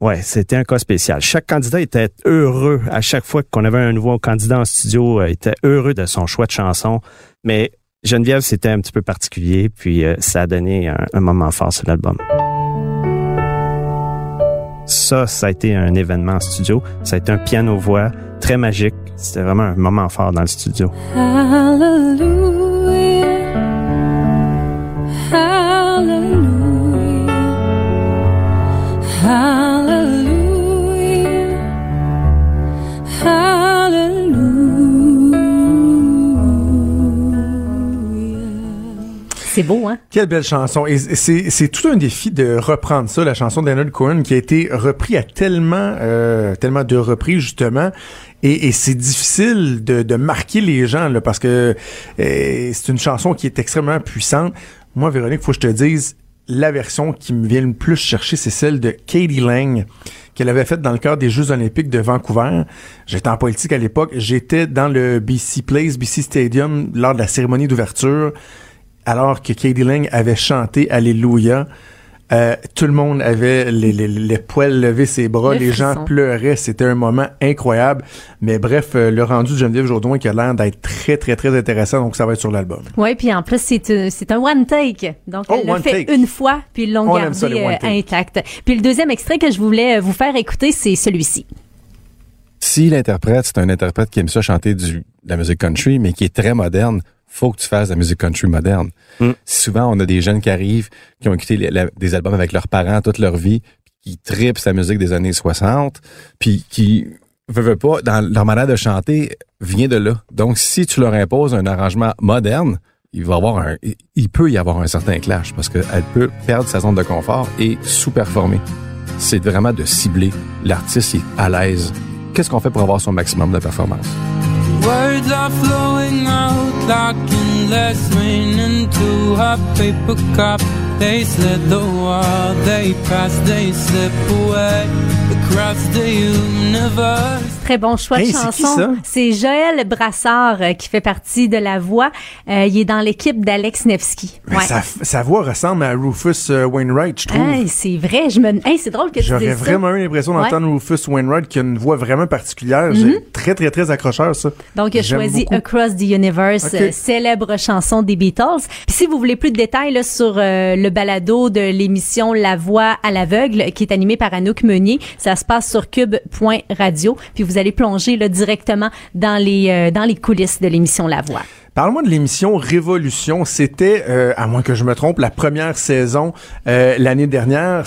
Ouais, c'était un cas spécial. Chaque candidat était heureux à chaque fois qu'on avait un nouveau candidat en studio, euh, était heureux de son choix de chanson. Mais Geneviève, c'était un petit peu particulier, puis euh, ça a donné un, un moment fort sur l'album. Ça, ça a été un événement en studio. Ça a été un piano-voix très magique. C'était vraiment un moment fort dans le studio. Hallelujah. C'est beau, hein? Quelle belle chanson. Et c'est, tout un défi de reprendre ça, la chanson d'Arnold Cohen, qui a été repris à tellement, euh, tellement de reprises, justement. Et, c'est difficile de, de marquer les gens, parce que euh, c'est une chanson qui est extrêmement puissante. Moi, Véronique, faut que je te dise, la version qui me vient le plus chercher, c'est celle de Katie Lang qu'elle avait faite dans le cadre des Jeux olympiques de Vancouver. J'étais en politique à l'époque. J'étais dans le BC Place, BC Stadium, lors de la cérémonie d'ouverture, alors que Katie Lang avait chanté Alléluia. Euh, tout le monde avait les, les, les poils levés, ses bras, Le les gens pleuraient. C'était un moment incroyable. Mais bref, euh, le rendu de Geneviève Jourdouin qui a l'air d'être très, très, très intéressant. Donc, ça va être sur l'album. Oui, puis en plus, c'est un, c'est un one take. Donc, Oh, elle l'a fait take. une fois, puis ils l'ont gardé euh, intact. Puis le deuxième extrait que je voulais euh, vous faire écouter, c'est celui-ci. Si l'interprète, c'est un interprète qui aime ça chanter du, de la musique country, mais qui est très moderne, faut que tu fasses de la musique country moderne. Mm. Souvent, on a des jeunes qui arrivent, qui ont écouté les- la- des albums avec leurs parents toute leur vie, qui tripent sa musique des années 60, puis qui veulent, veulent pas, dans leur manière de chanter, vient de là. Donc, si tu leur imposes un arrangement moderne, il va avoir un, il peut y avoir un certain clash parce qu'elle peut perdre sa zone de confort et sous-performer. C'est vraiment de cibler l'artiste qui est à l'aise. Qu'est-ce qu'on fait pour avoir son maximum de performance? Words are flowing out like endless rain into a paper cup. They slid the wall, they pass, they slip away across the universe. Très bon choix Hey, de chanson. C'est Joël Brassard euh, qui fait partie de la voix. Euh, il est dans l'équipe d'Alex Nevsky. Mais sa, sa voix ressemble à Rufus euh, Wainwright, je trouve. Hey, c'est vrai. Je me. Hey, c'est drôle que tu J'aurais vraiment eu l'impression Ouais. d'entendre Rufus Wainwright qui a une voix vraiment particulière. J'ai- Très, très, très accrocheur, ça. Donc, il a choisi beaucoup. Across the Universe, Ok. euh, célèbre chanson des Beatles. Puis si vous voulez plus de détails là, sur euh, le balado de l'émission La Voix à l'aveugle, qui est animée par Anouk Meunier, ça se passe sur cube.radio. Puis vous allez plonger là, directement dans les, euh, dans les coulisses de l'émission La Voix. Parle-moi de l'émission Révolution. C'était, euh, à moins que je me trompe, la première saison euh, l'année dernière.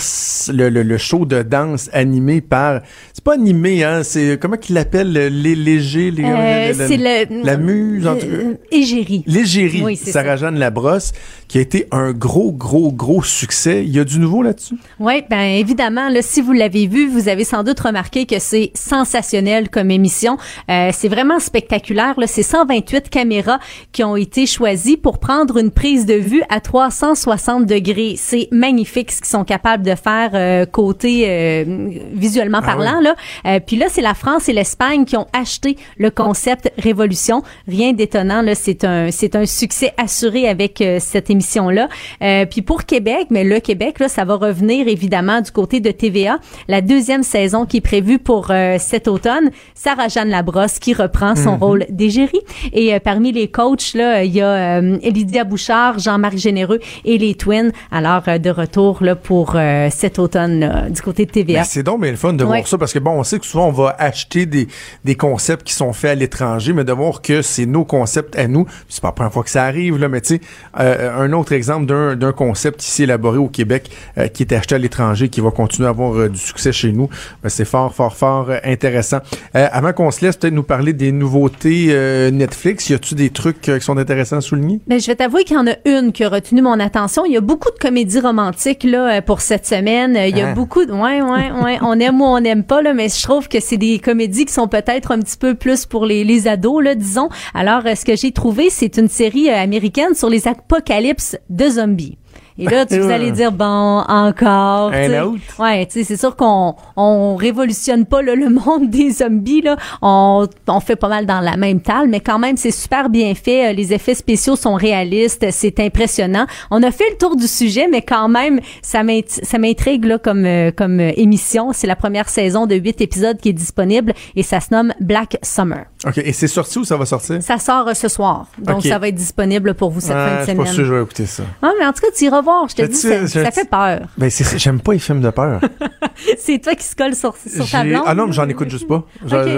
Le, le, le show de danse animé par... C'est pas animé, hein? C'est... Comment qu'il l'appelle? Les légers? Les, Euh, c'est le... La muse, en tout cas. euh, Égérie. L'égérie, Oui, Sarah-Jeanne Labrosse, qui a été un gros, gros, gros succès. Il y a du nouveau là-dessus? Oui, ben évidemment, là, si vous l'avez vu, vous avez sans doute remarqué que c'est sensationnel comme émission. Euh, c'est vraiment spectaculaire. Là. C'est 128 caméras qui ont été choisies pour prendre une prise de vue à 360 degrés. C'est magnifique ce qu'ils sont capables de faire euh, côté euh, visuellement Ah parlant. Là. Euh, puis là, c'est la France et l'Espagne qui ont acheté le concept Révolution. Rien d'étonnant. Là, c'est un c'est un succès assuré avec euh, cette émission là. Euh, puis pour Québec, mais le Québec là, ça va revenir évidemment du côté de TVA. La deuxième saison qui est prévue pour euh, cet automne, Sarah Jeanne Labrosse qui reprend son rôle d'égérie. Et euh, parmi les coachs là, il y a euh, Lydia Bouchard, Jean-Marc Généreux et les Twins. Alors euh, de retour là pour euh, cet automne là, du côté de TVA. Mais c'est donc bien le fun de Ouais. voir ça parce que bon, on sait que souvent on va acheter des, des concepts qui sont faits à l'étranger, mais de voir que c'est nos concepts à nous, c'est pas la première fois que ça arrive là, mais tu sais, euh, un autre exemple d'un concept ici élaboré au Québec euh, qui est acheté à l'étranger, qui va continuer à avoir euh, du succès chez nous, ben, c'est fort, fort, fort euh, intéressant. Euh, avant qu'on se laisse peut-être nous parler des nouveautés euh, Netflix, y a-tu des trucs euh, qui sont intéressants à souligner? Ben, je vais t'avouer qu'il y en a une qui a retenu mon attention. Il y a beaucoup de comédies romantiques là euh, pour cette semaine. Il y a Hein? beaucoup de ouais ouais ouais, on aime ou on n'aime pas là, mais je trouve que c'est des comédies qui sont peut-être un petit peu plus pour les, les ados là, disons. Alors euh, ce que j'ai trouvé, c'est une série américaine sur les apocalypses de zombies. Et là, tu, vous allez dire, bon, encore. Un autre? Ouais, tu sais, c'est sûr qu'on on révolutionne pas là, le monde des zombies là. On, on fait pas mal dans la même talle, mais quand même c'est super bien fait. Euh, Les effets spéciaux sont réalistes, c'est impressionnant. On a fait le tour du sujet, mais quand même ça m'intrigue là comme euh, comme euh, émission. C'est la première saison de huit épisodes qui est disponible et ça se nomme Black Summer. OK, et c'est sorti ou ça va sortir? Ça sort euh, ce soir, donc ça va être disponible pour vous cette Ah, fin de je suis pas semaine. sûr que je vais écouter ça. Ah, mais en tout cas, tu iras voir. Je te dis, ça, fait peur. Ben, c'est, j'aime pas les films de peur. c'est toi qui se colle sur, sur ta blonde. Ah non, mais j'en écoute juste pas.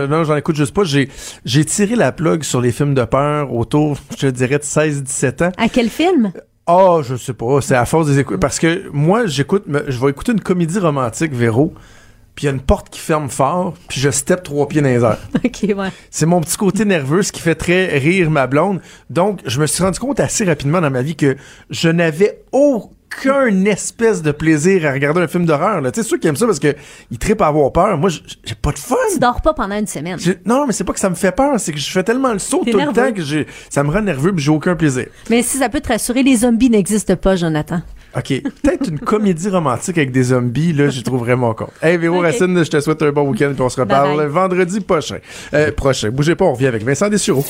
Non, j'en écoute juste pas. J'ai, j'ai tiré la plug sur les films de peur autour, je te dirais, de 16-17 ans. À quel film? Ah, je sais pas. C'est à force des écoutes. Parce que moi, j'écoute, je vais écouter une comédie romantique, Véro, puis il y a une porte qui ferme fort, puis je step trois pieds dans les airs. OK, ouais. C'est mon petit côté nerveux, ce qui fait très rire ma blonde. Donc, je me suis rendu compte assez rapidement dans ma vie que je n'avais aucun espèce de plaisir à regarder un film d'horreur. Tu sais, ceux qui aiment ça parce que ils trippent à avoir peur. Moi, j'ai pas de fun. Tu dors pas pendant une semaine. Non, mais c'est pas que ça me fait peur, c'est que je fais tellement le saut tout le temps que j'ai, ça me rend nerveux puis j'ai aucun plaisir. Mais si ça peut te rassurer, les zombies n'existent pas, Jonathan. OK, peut-être une comédie romantique avec des zombies, là, je trouve vraiment con. Hey, Véro. Racine, je te souhaite un bon week-end, puis on se reparle Bye bye. vendredi prochain. Euh, prochain. Bougez pas, on revient avec Vincent Dessureau.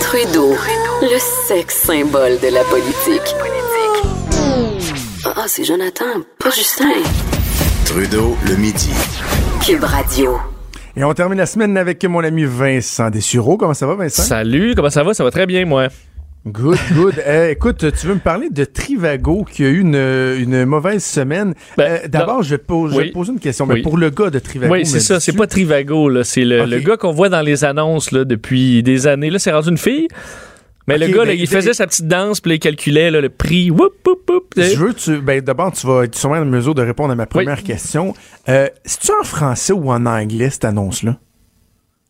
Trudeau, le sexe symbole de la politique. Ah, c'est Jonathan, pas Justin. Trudeau, le midi. Cube Radio. Et on termine la semaine avec mon ami Vincent Dessureau. Comment ça va, Vincent? Salut, comment ça va? Ça va très bien, moi. Good, good. Euh, écoute, tu veux me parler de Trivago qui a eu une, une mauvaise semaine? Ben, Euh, D'abord, je, vais te pose- je Oui. te poser une question. Mais Oui. pour le gars de Trivago, oui, c'est ça. C'est pas Trivago, là. C'est le, le gars qu'on voit dans les annonces là, depuis des années. Là, c'est rendu une fille. Mais le gars, là, ben, il il- faisait sa petite danse, puis il calculait là, le prix. Whoop, whoop, whoop. Je veux, tu, ben, d'abord, tu vas être sûrement en mesure de répondre à ma première question. Euh, C'est-tu en français ou en anglais, cette annonce-là?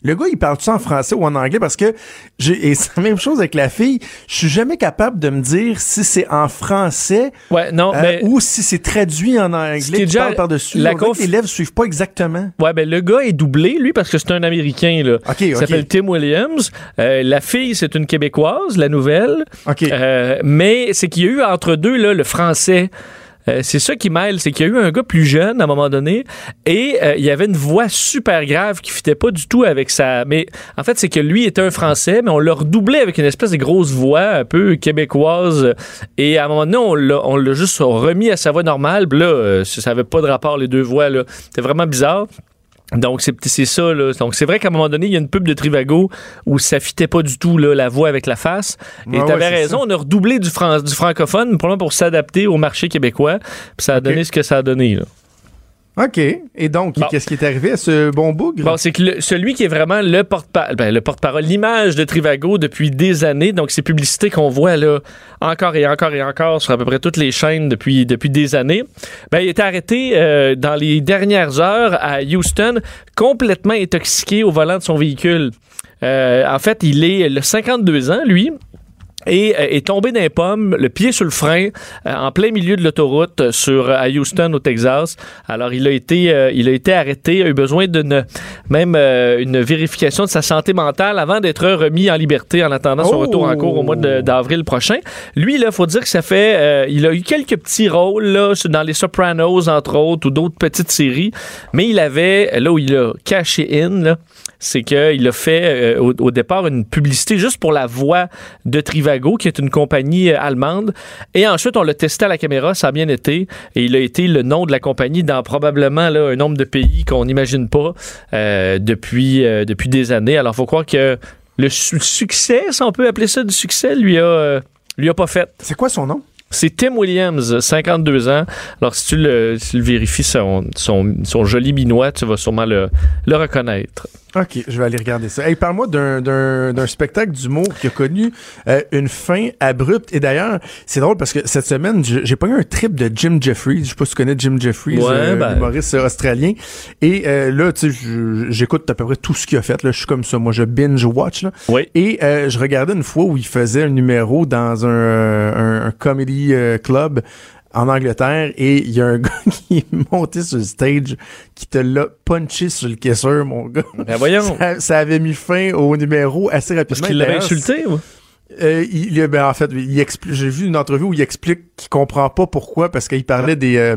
Le gars, il parle-tu en français ou en anglais? Parce que, j'ai, et c'est la même chose avec la fille, je suis jamais capable de me dire si c'est en français Ouais, non, euh, mais. ou si c'est traduit en anglais qui est qui déjà- parle par-dessus. la conf- les lèvres suivent pas exactement. Ouais, ben le gars est doublé, lui, parce que c'est un Américain, là. OK, Il OK. s'appelle Tim Williams. Euh, la fille, c'est une Québécoise, la nouvelle. OK. Euh, mais c'est qu'il y a eu entre deux là, le français. Euh, c'est ça qui mêle, c'est qu'il y a eu un gars plus jeune à un moment donné et euh, il y avait une voix super grave qui fitait pas du tout avec sa. Mais en fait, c'est que lui était un Français, mais on l'a redoublé avec une espèce de grosse voix un peu québécoise. Et à un moment donné, on l'a, juste remis à sa voix normale. Là, euh, ça avait pas de rapport les deux voix. Là. C'était vraiment bizarre. Donc, c'est, c'est ça. Là. Donc, c'est vrai qu'à un moment donné, il y a une pub de Trivago où ça fitait pas du tout là, la voix avec la face. Et Ouais, tu ouais, c'est raison, ça. on a redoublé du, fran- du francophone, probablement pour s'adapter au marché québécois. Puis ça a donné ce que ça a donné. Là. OK. Et donc, Bon. qu'est-ce qui est arrivé à ce bon bougre? Bon, c'est que le- celui qui est vraiment le porte-parole, ben, le porte-parole, l'image de Trivago depuis des années, donc ces publicités qu'on voit là encore et encore et encore sur à peu près toutes les chaînes depuis, depuis des années, ben, il été arrêté euh, dans les dernières heures à Houston, complètement intoxiqué au volant de son véhicule. Euh, en fait, il est le 52 ans, lui et euh, est tombé d'un pomme, le pied sur le frein, euh, en plein milieu de l'autoroute euh, sur à Houston au Texas. Alors il a été euh, il a été arrêté, a eu besoin d'une même une vérification de sa santé mentale avant d'être remis en liberté en attendant son Oh! retour en cours au mois de- d'avril prochain. Lui là, faut dire que ça fait il a eu quelques petits rôles là dans les Sopranos entre autres ou d'autres petites séries, mais il avait là où il a caché in c'est qu'il a fait au, au départ une publicité juste pour la voix de Trivago, qui est une compagnie euh, allemande. Et ensuite, on l'a testé à la caméra, ça a bien été. Et il a été le nom de la compagnie dans probablement là, un nombre de pays qu'on n'imagine pas euh, depuis, euh, depuis des années. Alors, faut croire que le su- succès, si on peut appeler ça du succès, lui a, euh, lui a pas fait. C'est quoi son nom? C'est Tim Williams, 52 ans. Alors, si tu le, si tu le vérifies, son, son, son joli minois, tu vas sûrement le, le reconnaître. OK, je vais aller regarder ça. Hey, parle-moi d'un, d'un, d'un spectacle d'humour qui a connu euh, une fin abrupte. Et d'ailleurs, c'est drôle parce que cette semaine, j'ai, pas eu un trip de Jim Jeffries. Je sais pas si tu connais Jim Jeffries, Ouais, euh, ben. humoriste australien. Et euh, là, tu sais, j'écoute à peu près tout ce qu'il a fait. Là. Je suis comme ça. Moi, je binge-watch. Oui. Et euh, je regardais une fois où il faisait un numéro dans un, un, un comedy euh, club en Angleterre et il y a un gars qui est monté sur le stage qui te l'a punché sur le caisseur, mon gars. Ben voyons. Ça, ça avait mis fin au numéro assez rapidement. Parce qu'il l'avait insulté, ou? euh, il, ben, en fait, j'ai vu une entrevue où il explique qu'il comprend pas pourquoi, parce qu'il parlait des euh,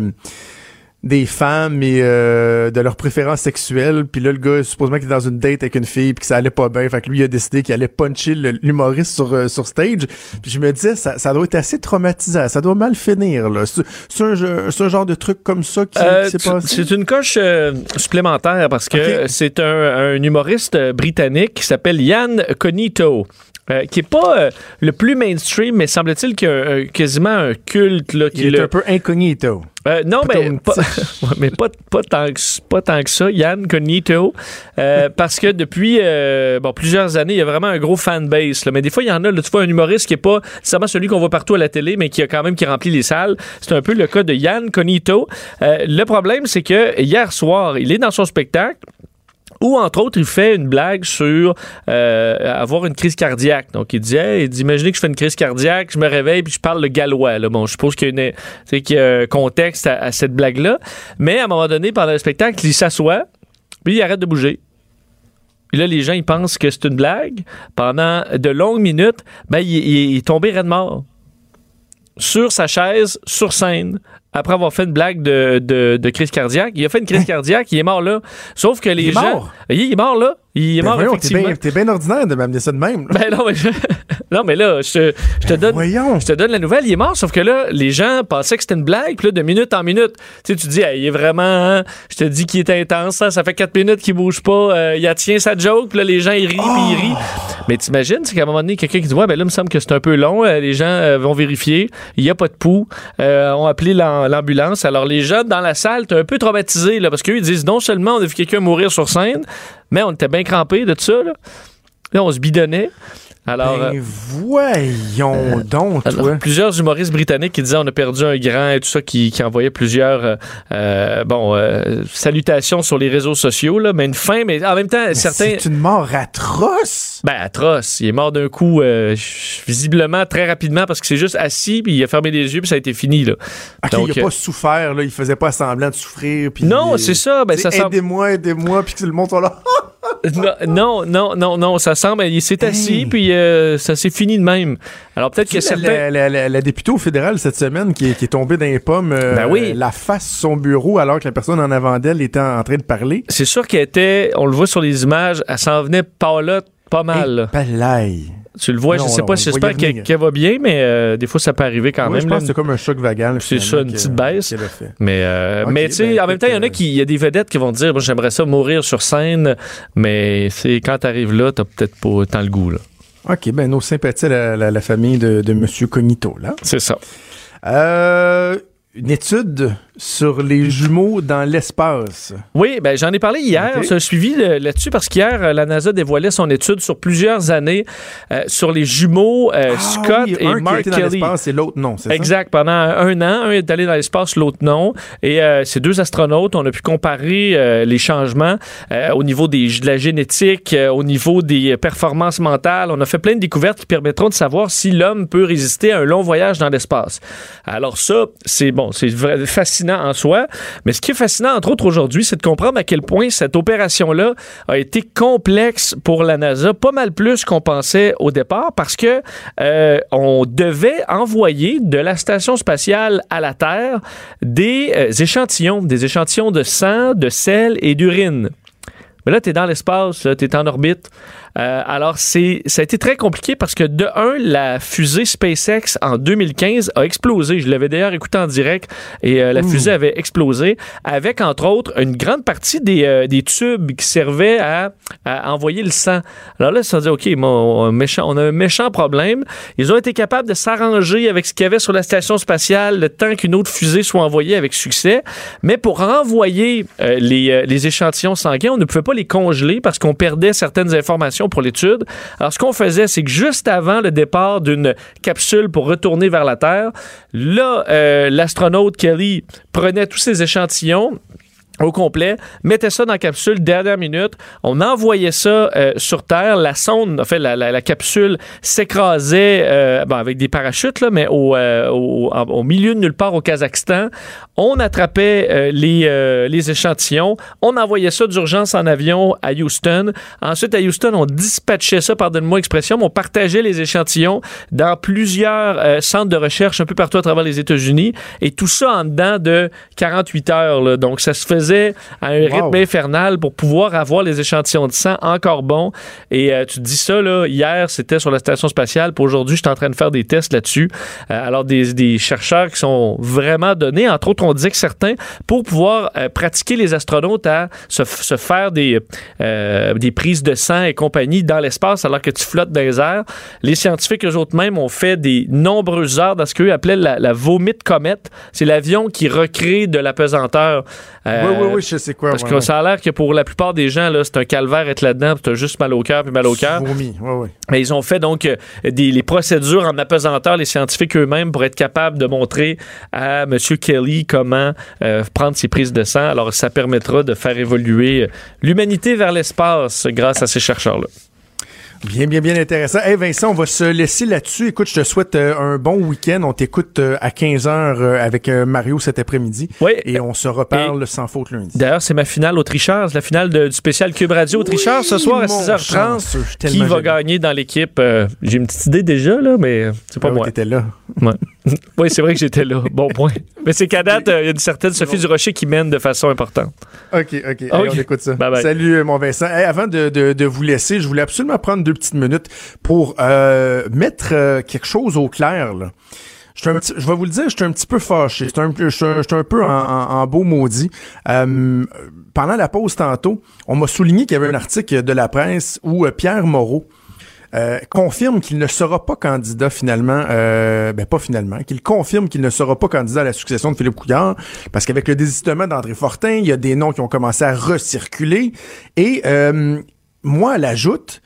des femmes et euh, de leurs préférences sexuelles. Puis là, le gars, supposément qu'il est dans une date avec une fille, puis que ça allait pas bien. Fait que lui, il a décidé qu'il allait puncher l'humoriste sur, euh, sur stage. Puis je me disais, ça, ça doit être assez traumatisant. Ça doit mal finir. là. C'est un, un genre de truc comme ça qui, Euh, qui s'est passé? c'est une coche euh, supplémentaire parce que c'est un, un humoriste euh, britannique qui s'appelle Yann Conito. Euh, qui est pas euh, le plus mainstream, mais semble-t-il qu'il y a quasiment un culte là, qui Il est le- un peu incognito. Euh, non, mais, une pas, mais pas, pas, tant que, pas tant que ça, Yann Cognito, parce que depuis bon, plusieurs années, il y a vraiment un gros fanbase. Mais des fois, il y en a, là, tu vois, un humoriste qui est pas nécessairement celui qu'on voit partout à la télé, mais qui a quand même qui remplit les salles. C'est un peu le cas de Yann Cognito. Le problème, c'est que hier soir, il est dans son spectacle. Ou, entre autres, il fait une blague sur euh, avoir une crise cardiaque. Donc, il dit, hey, il dit, imaginez que je fais une crise cardiaque, je me réveille puis je parle le gallois. Bon, je suppose qu'il y a, un contexte à, cette blague-là. Mais à un moment donné, pendant le spectacle, il s'assoit, puis il arrête de bouger. Puis là, les gens, ils pensent que c'est une blague. Pendant de longues minutes, ben, il, il- il est tombé raide mort. sur sa chaise, sur scène, après avoir fait une blague de, de, de crise cardiaque. Il a fait une crise cardiaque, il est mort là. Sauf que les Hein? est gens. mort? Il il est mort là. Il est Ben mort t'es bien- T'es bien ordinaire de m'amener ça de même. là. Ben non, mais, je- non, mais là, je te, je te donne. Voyons. Je te donne la nouvelle, il est mort, sauf que là, les gens pensaient que c'était une blague, puis là, de minute en minute, tu sais, tu dis, Hey, il est vraiment, hein, je te dis qu'il est intense, ça, ça fait quatre minutes qu'il bouge pas, euh, il a tient sa joke, puis là, les gens, ils rient, puis ils rient. Mais t'imagines, c'est qu'à un moment donné, quelqu'un qui dit, ouais, ben là, il me semble que c'est un peu long, euh, les gens euh, vont vérifier, il y a pas de pouls, euh, ont appelé l'am- l'ambulance. Alors, les gens dans la salle, t'es un peu traumatisés, là, parce qu'eux, ils disent, non seulement on a vu quelqu'un mourir sur scène, mais on était bien crampés de ça, là. Là, on se bidonnait. Alors, euh, Ben voyons donc, alors, toi. plusieurs humoristes britanniques qui disaient on a perdu un grand et tout ça, qui, qui envoyaient plusieurs euh, euh, bon euh, salutations sur les réseaux sociaux, là, mais une fin, mais en même temps, Mais certains. C'est une mort atroce. Ben, atroce. Il est mort d'un coup, euh, visiblement, très rapidement, parce qu'il s'est juste assis, puis il a fermé les yeux, puis ça a été fini, là. Ok, Donc, il a euh, pas souffert, là. Il faisait pas semblant de souffrir. puis Non, c'est ça, ben, ça Aidez-moi, aidez-moi, puis que le monde là. non, non, non, non, ça semble. Il s'est assis, Hey. puis euh, ça s'est fini de même. Alors, peut-être que sais, certains. la, la- la- la députée au fédéral cette semaine qui est, qui est tombée dans les pommes, euh, Ben oui. la face son bureau alors que la personne en avant d'elle était en, en train de parler. C'est sûr qu'elle était, on le voit sur les images, elle s'en venait pas là, pas mal. Et. Tu le vois, Non, je sais on pas, j'espère qu'elle va bien, mais euh, des fois, ça peut arriver quand même. je là. pense que c'est comme un choc vagal. C'est ça, une petite baisse. Mais, euh, mais tu sais, ben, en même temps, il y en a qui, il y a des vedettes qui vont dire, j'aimerais ça mourir sur scène, mais c'est quand t'arrives là, t'as peut-être pas tant le goût, là. OK, ben nos sympathies à la, la- la famille de, de M. Cognito, là. C'est ça. Euh, une étude sur les jumeaux dans l'espace. Oui, ben j'en ai parlé hier. Ok. C'est un suivi là-dessus parce qu'hier, euh, la NASA dévoilait son étude sur plusieurs années euh, sur les jumeaux euh, Ah Scott oui, et un qui Mark été dans Kelly. l'espace et l'autre non, c'est ça? Exact. Pendant un an, un est allé dans l'espace, l'autre non. Et euh, ces deux astronautes, on a pu comparer les changements au niveau des, de la génétique, au niveau des performances mentales. On a fait plein de découvertes qui permettront de savoir si l'homme peut résister à un long voyage dans l'espace. Alors ça, c'est bon, c'est fascinant en soi. Mais ce qui est fascinant, entre autres, aujourd'hui, c'est de comprendre à quel point cette opération-là a été complexe pour la NASA, pas mal plus qu'on pensait au départ, parce que euh, on devait envoyer de la station spatiale à la Terre des euh, échantillons, des échantillons de sang, de sel et d'urine. Mais là, tu es dans l'espace, tu es en orbite. Euh, alors, c'est, ça a été très compliqué parce que, de un, la fusée SpaceX en 2015 a explosé. Je l'avais d'ailleurs écouté en direct et euh, la fusée avait explosé avec, entre autres, une grande partie des, euh, des tubes qui servaient à, à envoyer le sang. Alors là, ça dit, OK, mon, méchant, on a un méchant problème. Ils ont été capables de s'arranger avec ce qu'il y avait sur la station spatiale le temps qu'une autre fusée soit envoyée avec succès. Mais pour renvoyer euh, les, euh, les échantillons sanguins, on ne pouvait pas les congeler parce qu'on perdait certaines informations pour l'étude. Alors, ce qu'on faisait, c'est que juste avant le départ d'une capsule pour retourner vers la Terre, là, euh, l'astronaute Kelly prenait tous ces échantillons au complet, mettait ça dans la capsule dernière minute, on envoyait ça euh, sur Terre, la sonde, en fait, la, capsule s'écrasait euh, avec des parachutes, là, mais au, euh, au, milieu de nulle part au Kazakhstan. On attrapait les, les échantillons, on envoyait ça d'urgence en avion à Houston. Ensuite, à Houston, on dispatchait ça, pardonne-moi l'expression, mais on partageait les échantillons dans plusieurs centres de recherche un peu partout à travers les États-Unis, et tout ça en dedans de 48 heures. Donc, ça se faisait à un Wow. rythme infernal pour pouvoir avoir les échantillons de sang encore bons. Et euh, tu te dis ça, là, hier, c'était sur la station spatiale, puis aujourd'hui, je suis en train de faire des tests là-dessus. Euh, alors, des, des chercheurs qui sont vraiment donnés, entre autres, on disait que certains, pour pouvoir euh, pratiquer les astronautes à se, faire des, des prises de sang et compagnie dans l'espace alors que tu flottes dans les airs, les scientifiques, eux autres mêmes, ont fait des nombreuses heures dans ce qu'eux appelaient la, la vomite comète. C'est l'avion qui recrée de la pesanteur. Euh, oui, oui, oui, je sais quoi. parce ouais, que ouais. ça a l'air que pour la plupart des gens, là, c'est un calvaire être là-dedans, puis t'as juste mal au cœur, puis mal au cœur. Ouais, ouais. Mais ils ont fait donc euh, des, les procédures en apesanteur, les scientifiques eux-mêmes, pour être capables de montrer à M. Kelly comment euh, prendre ses prises de sang. Alors, ça permettra de faire évoluer l'humanité vers l'espace grâce à ces chercheurs-là. Bien, bien, bien intéressant. Hey Vincent, on va se laisser là-dessus. Écoute, je te souhaite euh, un bon week-end. On t'écoute euh, à 15h avec euh, Mario cet après-midi. Oui. Et on se reparle sans faute lundi. D'ailleurs, c'est ma finale au Trichard, la finale de- du spécial Cube Radio au Trichard ce soir à mon 6h30. chanceux, je suis Qui va gagner dans l'équipe? J'ai une petite idée déjà, là, mais c'est pas Ah oui, moi. t'étais là. Ouais. oui, c'est vrai que j'étais là. Bon point. Mais c'est qu'à date, il y a une certaine Sophie Durocher qui mène de façon importante. OK, OK. Allez, Ok. on écoute ça. Bye bye. Salut, mon Vincent. Hey, avant de, de, de vous laisser, je voulais absolument prendre deux petites minutes pour euh, mettre euh, quelque chose au clair. Là. Je, un petit- je vais vous le dire, je suis un petit peu fâché. Je suis un, un- peu en beau maudit. Euh, pendant la pause tantôt, on m'a souligné qu'il y avait un article de la presse où euh, Pierre Moreau euh, confirme qu'il ne sera pas candidat finalement, euh, ben pas finalement, qu'il confirme qu'il ne sera pas candidat à la succession de Philippe Couillard, parce qu'avec le désistement d'André Fortin, il y a des noms qui ont commencé à recirculer. Et euh, moi, à l'ajoute,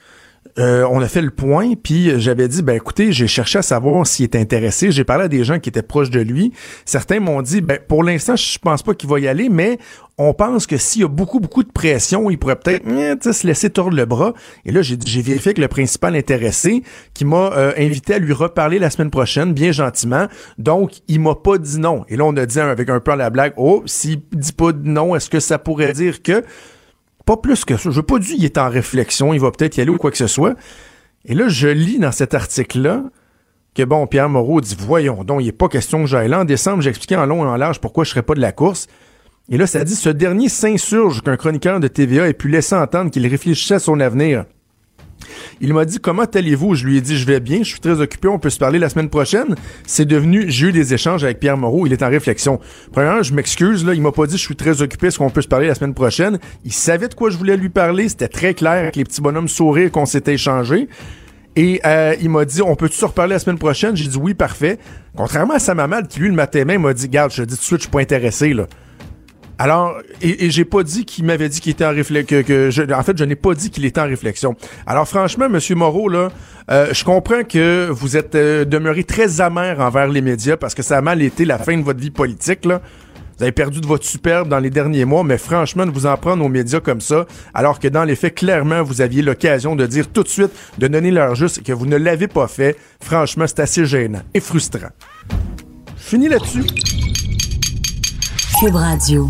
euh, on a fait le point, puis j'avais dit, ben écoutez, j'ai cherché à savoir s'il était intéressé. J'ai parlé à des gens qui étaient proches de lui. Certains m'ont dit, ben pour l'instant, je pense pas qu'il va y aller, mais on pense que s'il y a beaucoup, beaucoup de pression, il pourrait peut-être eh, se laisser tordre le bras. Et là, j'ai vérifié que le principal intéressé, qui m'a euh, invité à lui reparler la semaine prochaine, bien gentiment. Donc, il m'a pas dit non. Et là, on a dit avec un peu à la blague, oh, s'il dit pas non, est-ce que ça pourrait dire que pas plus que ça. Je veux pas dire qu'il est en réflexion, il va peut-être y aller ou quoi que ce soit. Et là, je lis dans cet article-là que, bon, Pierre Moreau dit, voyons donc, il n'est pas question que j'aille là. En décembre, j'expliquais en long et en large pourquoi je serais pas de la course. Et là, ça dit, ce dernier s'insurge qu'un chroniqueur de TVA ait pu laisser entendre qu'il réfléchissait à son avenir. Il m'a dit comment allez-vous? Je lui ai dit je vais bien, je suis très occupé, on peut se parler la semaine prochaine. C'est devenu j'ai eu des échanges avec Pierre Moreau, il est en réflexion. Premièrement, je m'excuse là, il m'a pas dit je suis très occupé, est-ce qu'on peut se parler la semaine prochaine? Il savait de quoi je voulais lui parler, c'était très clair avec les petits bonhommes sourires qu'on s'était échangés. Et euh, il m'a dit, on peut-tu se reparler la semaine prochaine? J'ai dit oui, parfait. Contrairement à sa maman, qui lui, le matin même, m'a dit, garde, je te dis tout de suite, je suis pas intéressé, là. Alors, et, j'ai pas dit qu'il m'avait dit qu'il était en réflexion. Que, je- en fait, je n'ai pas dit qu'il était en réflexion. Alors, franchement, Monsieur Moreau, là, euh, je comprends que vous êtes euh, demeuré très amer envers les médias parce que ça a mal été la fin de votre vie politique, là. Vous avez perdu de votre superbe dans les derniers mois, mais franchement, de vous en prendre aux médias comme ça, alors que dans les faits, clairement, vous aviez l'occasion de dire tout de suite, de donner l'heure juste que vous ne l'avez pas fait, franchement, c'est assez gênant et frustrant. Fini là-dessus. Cube Radio.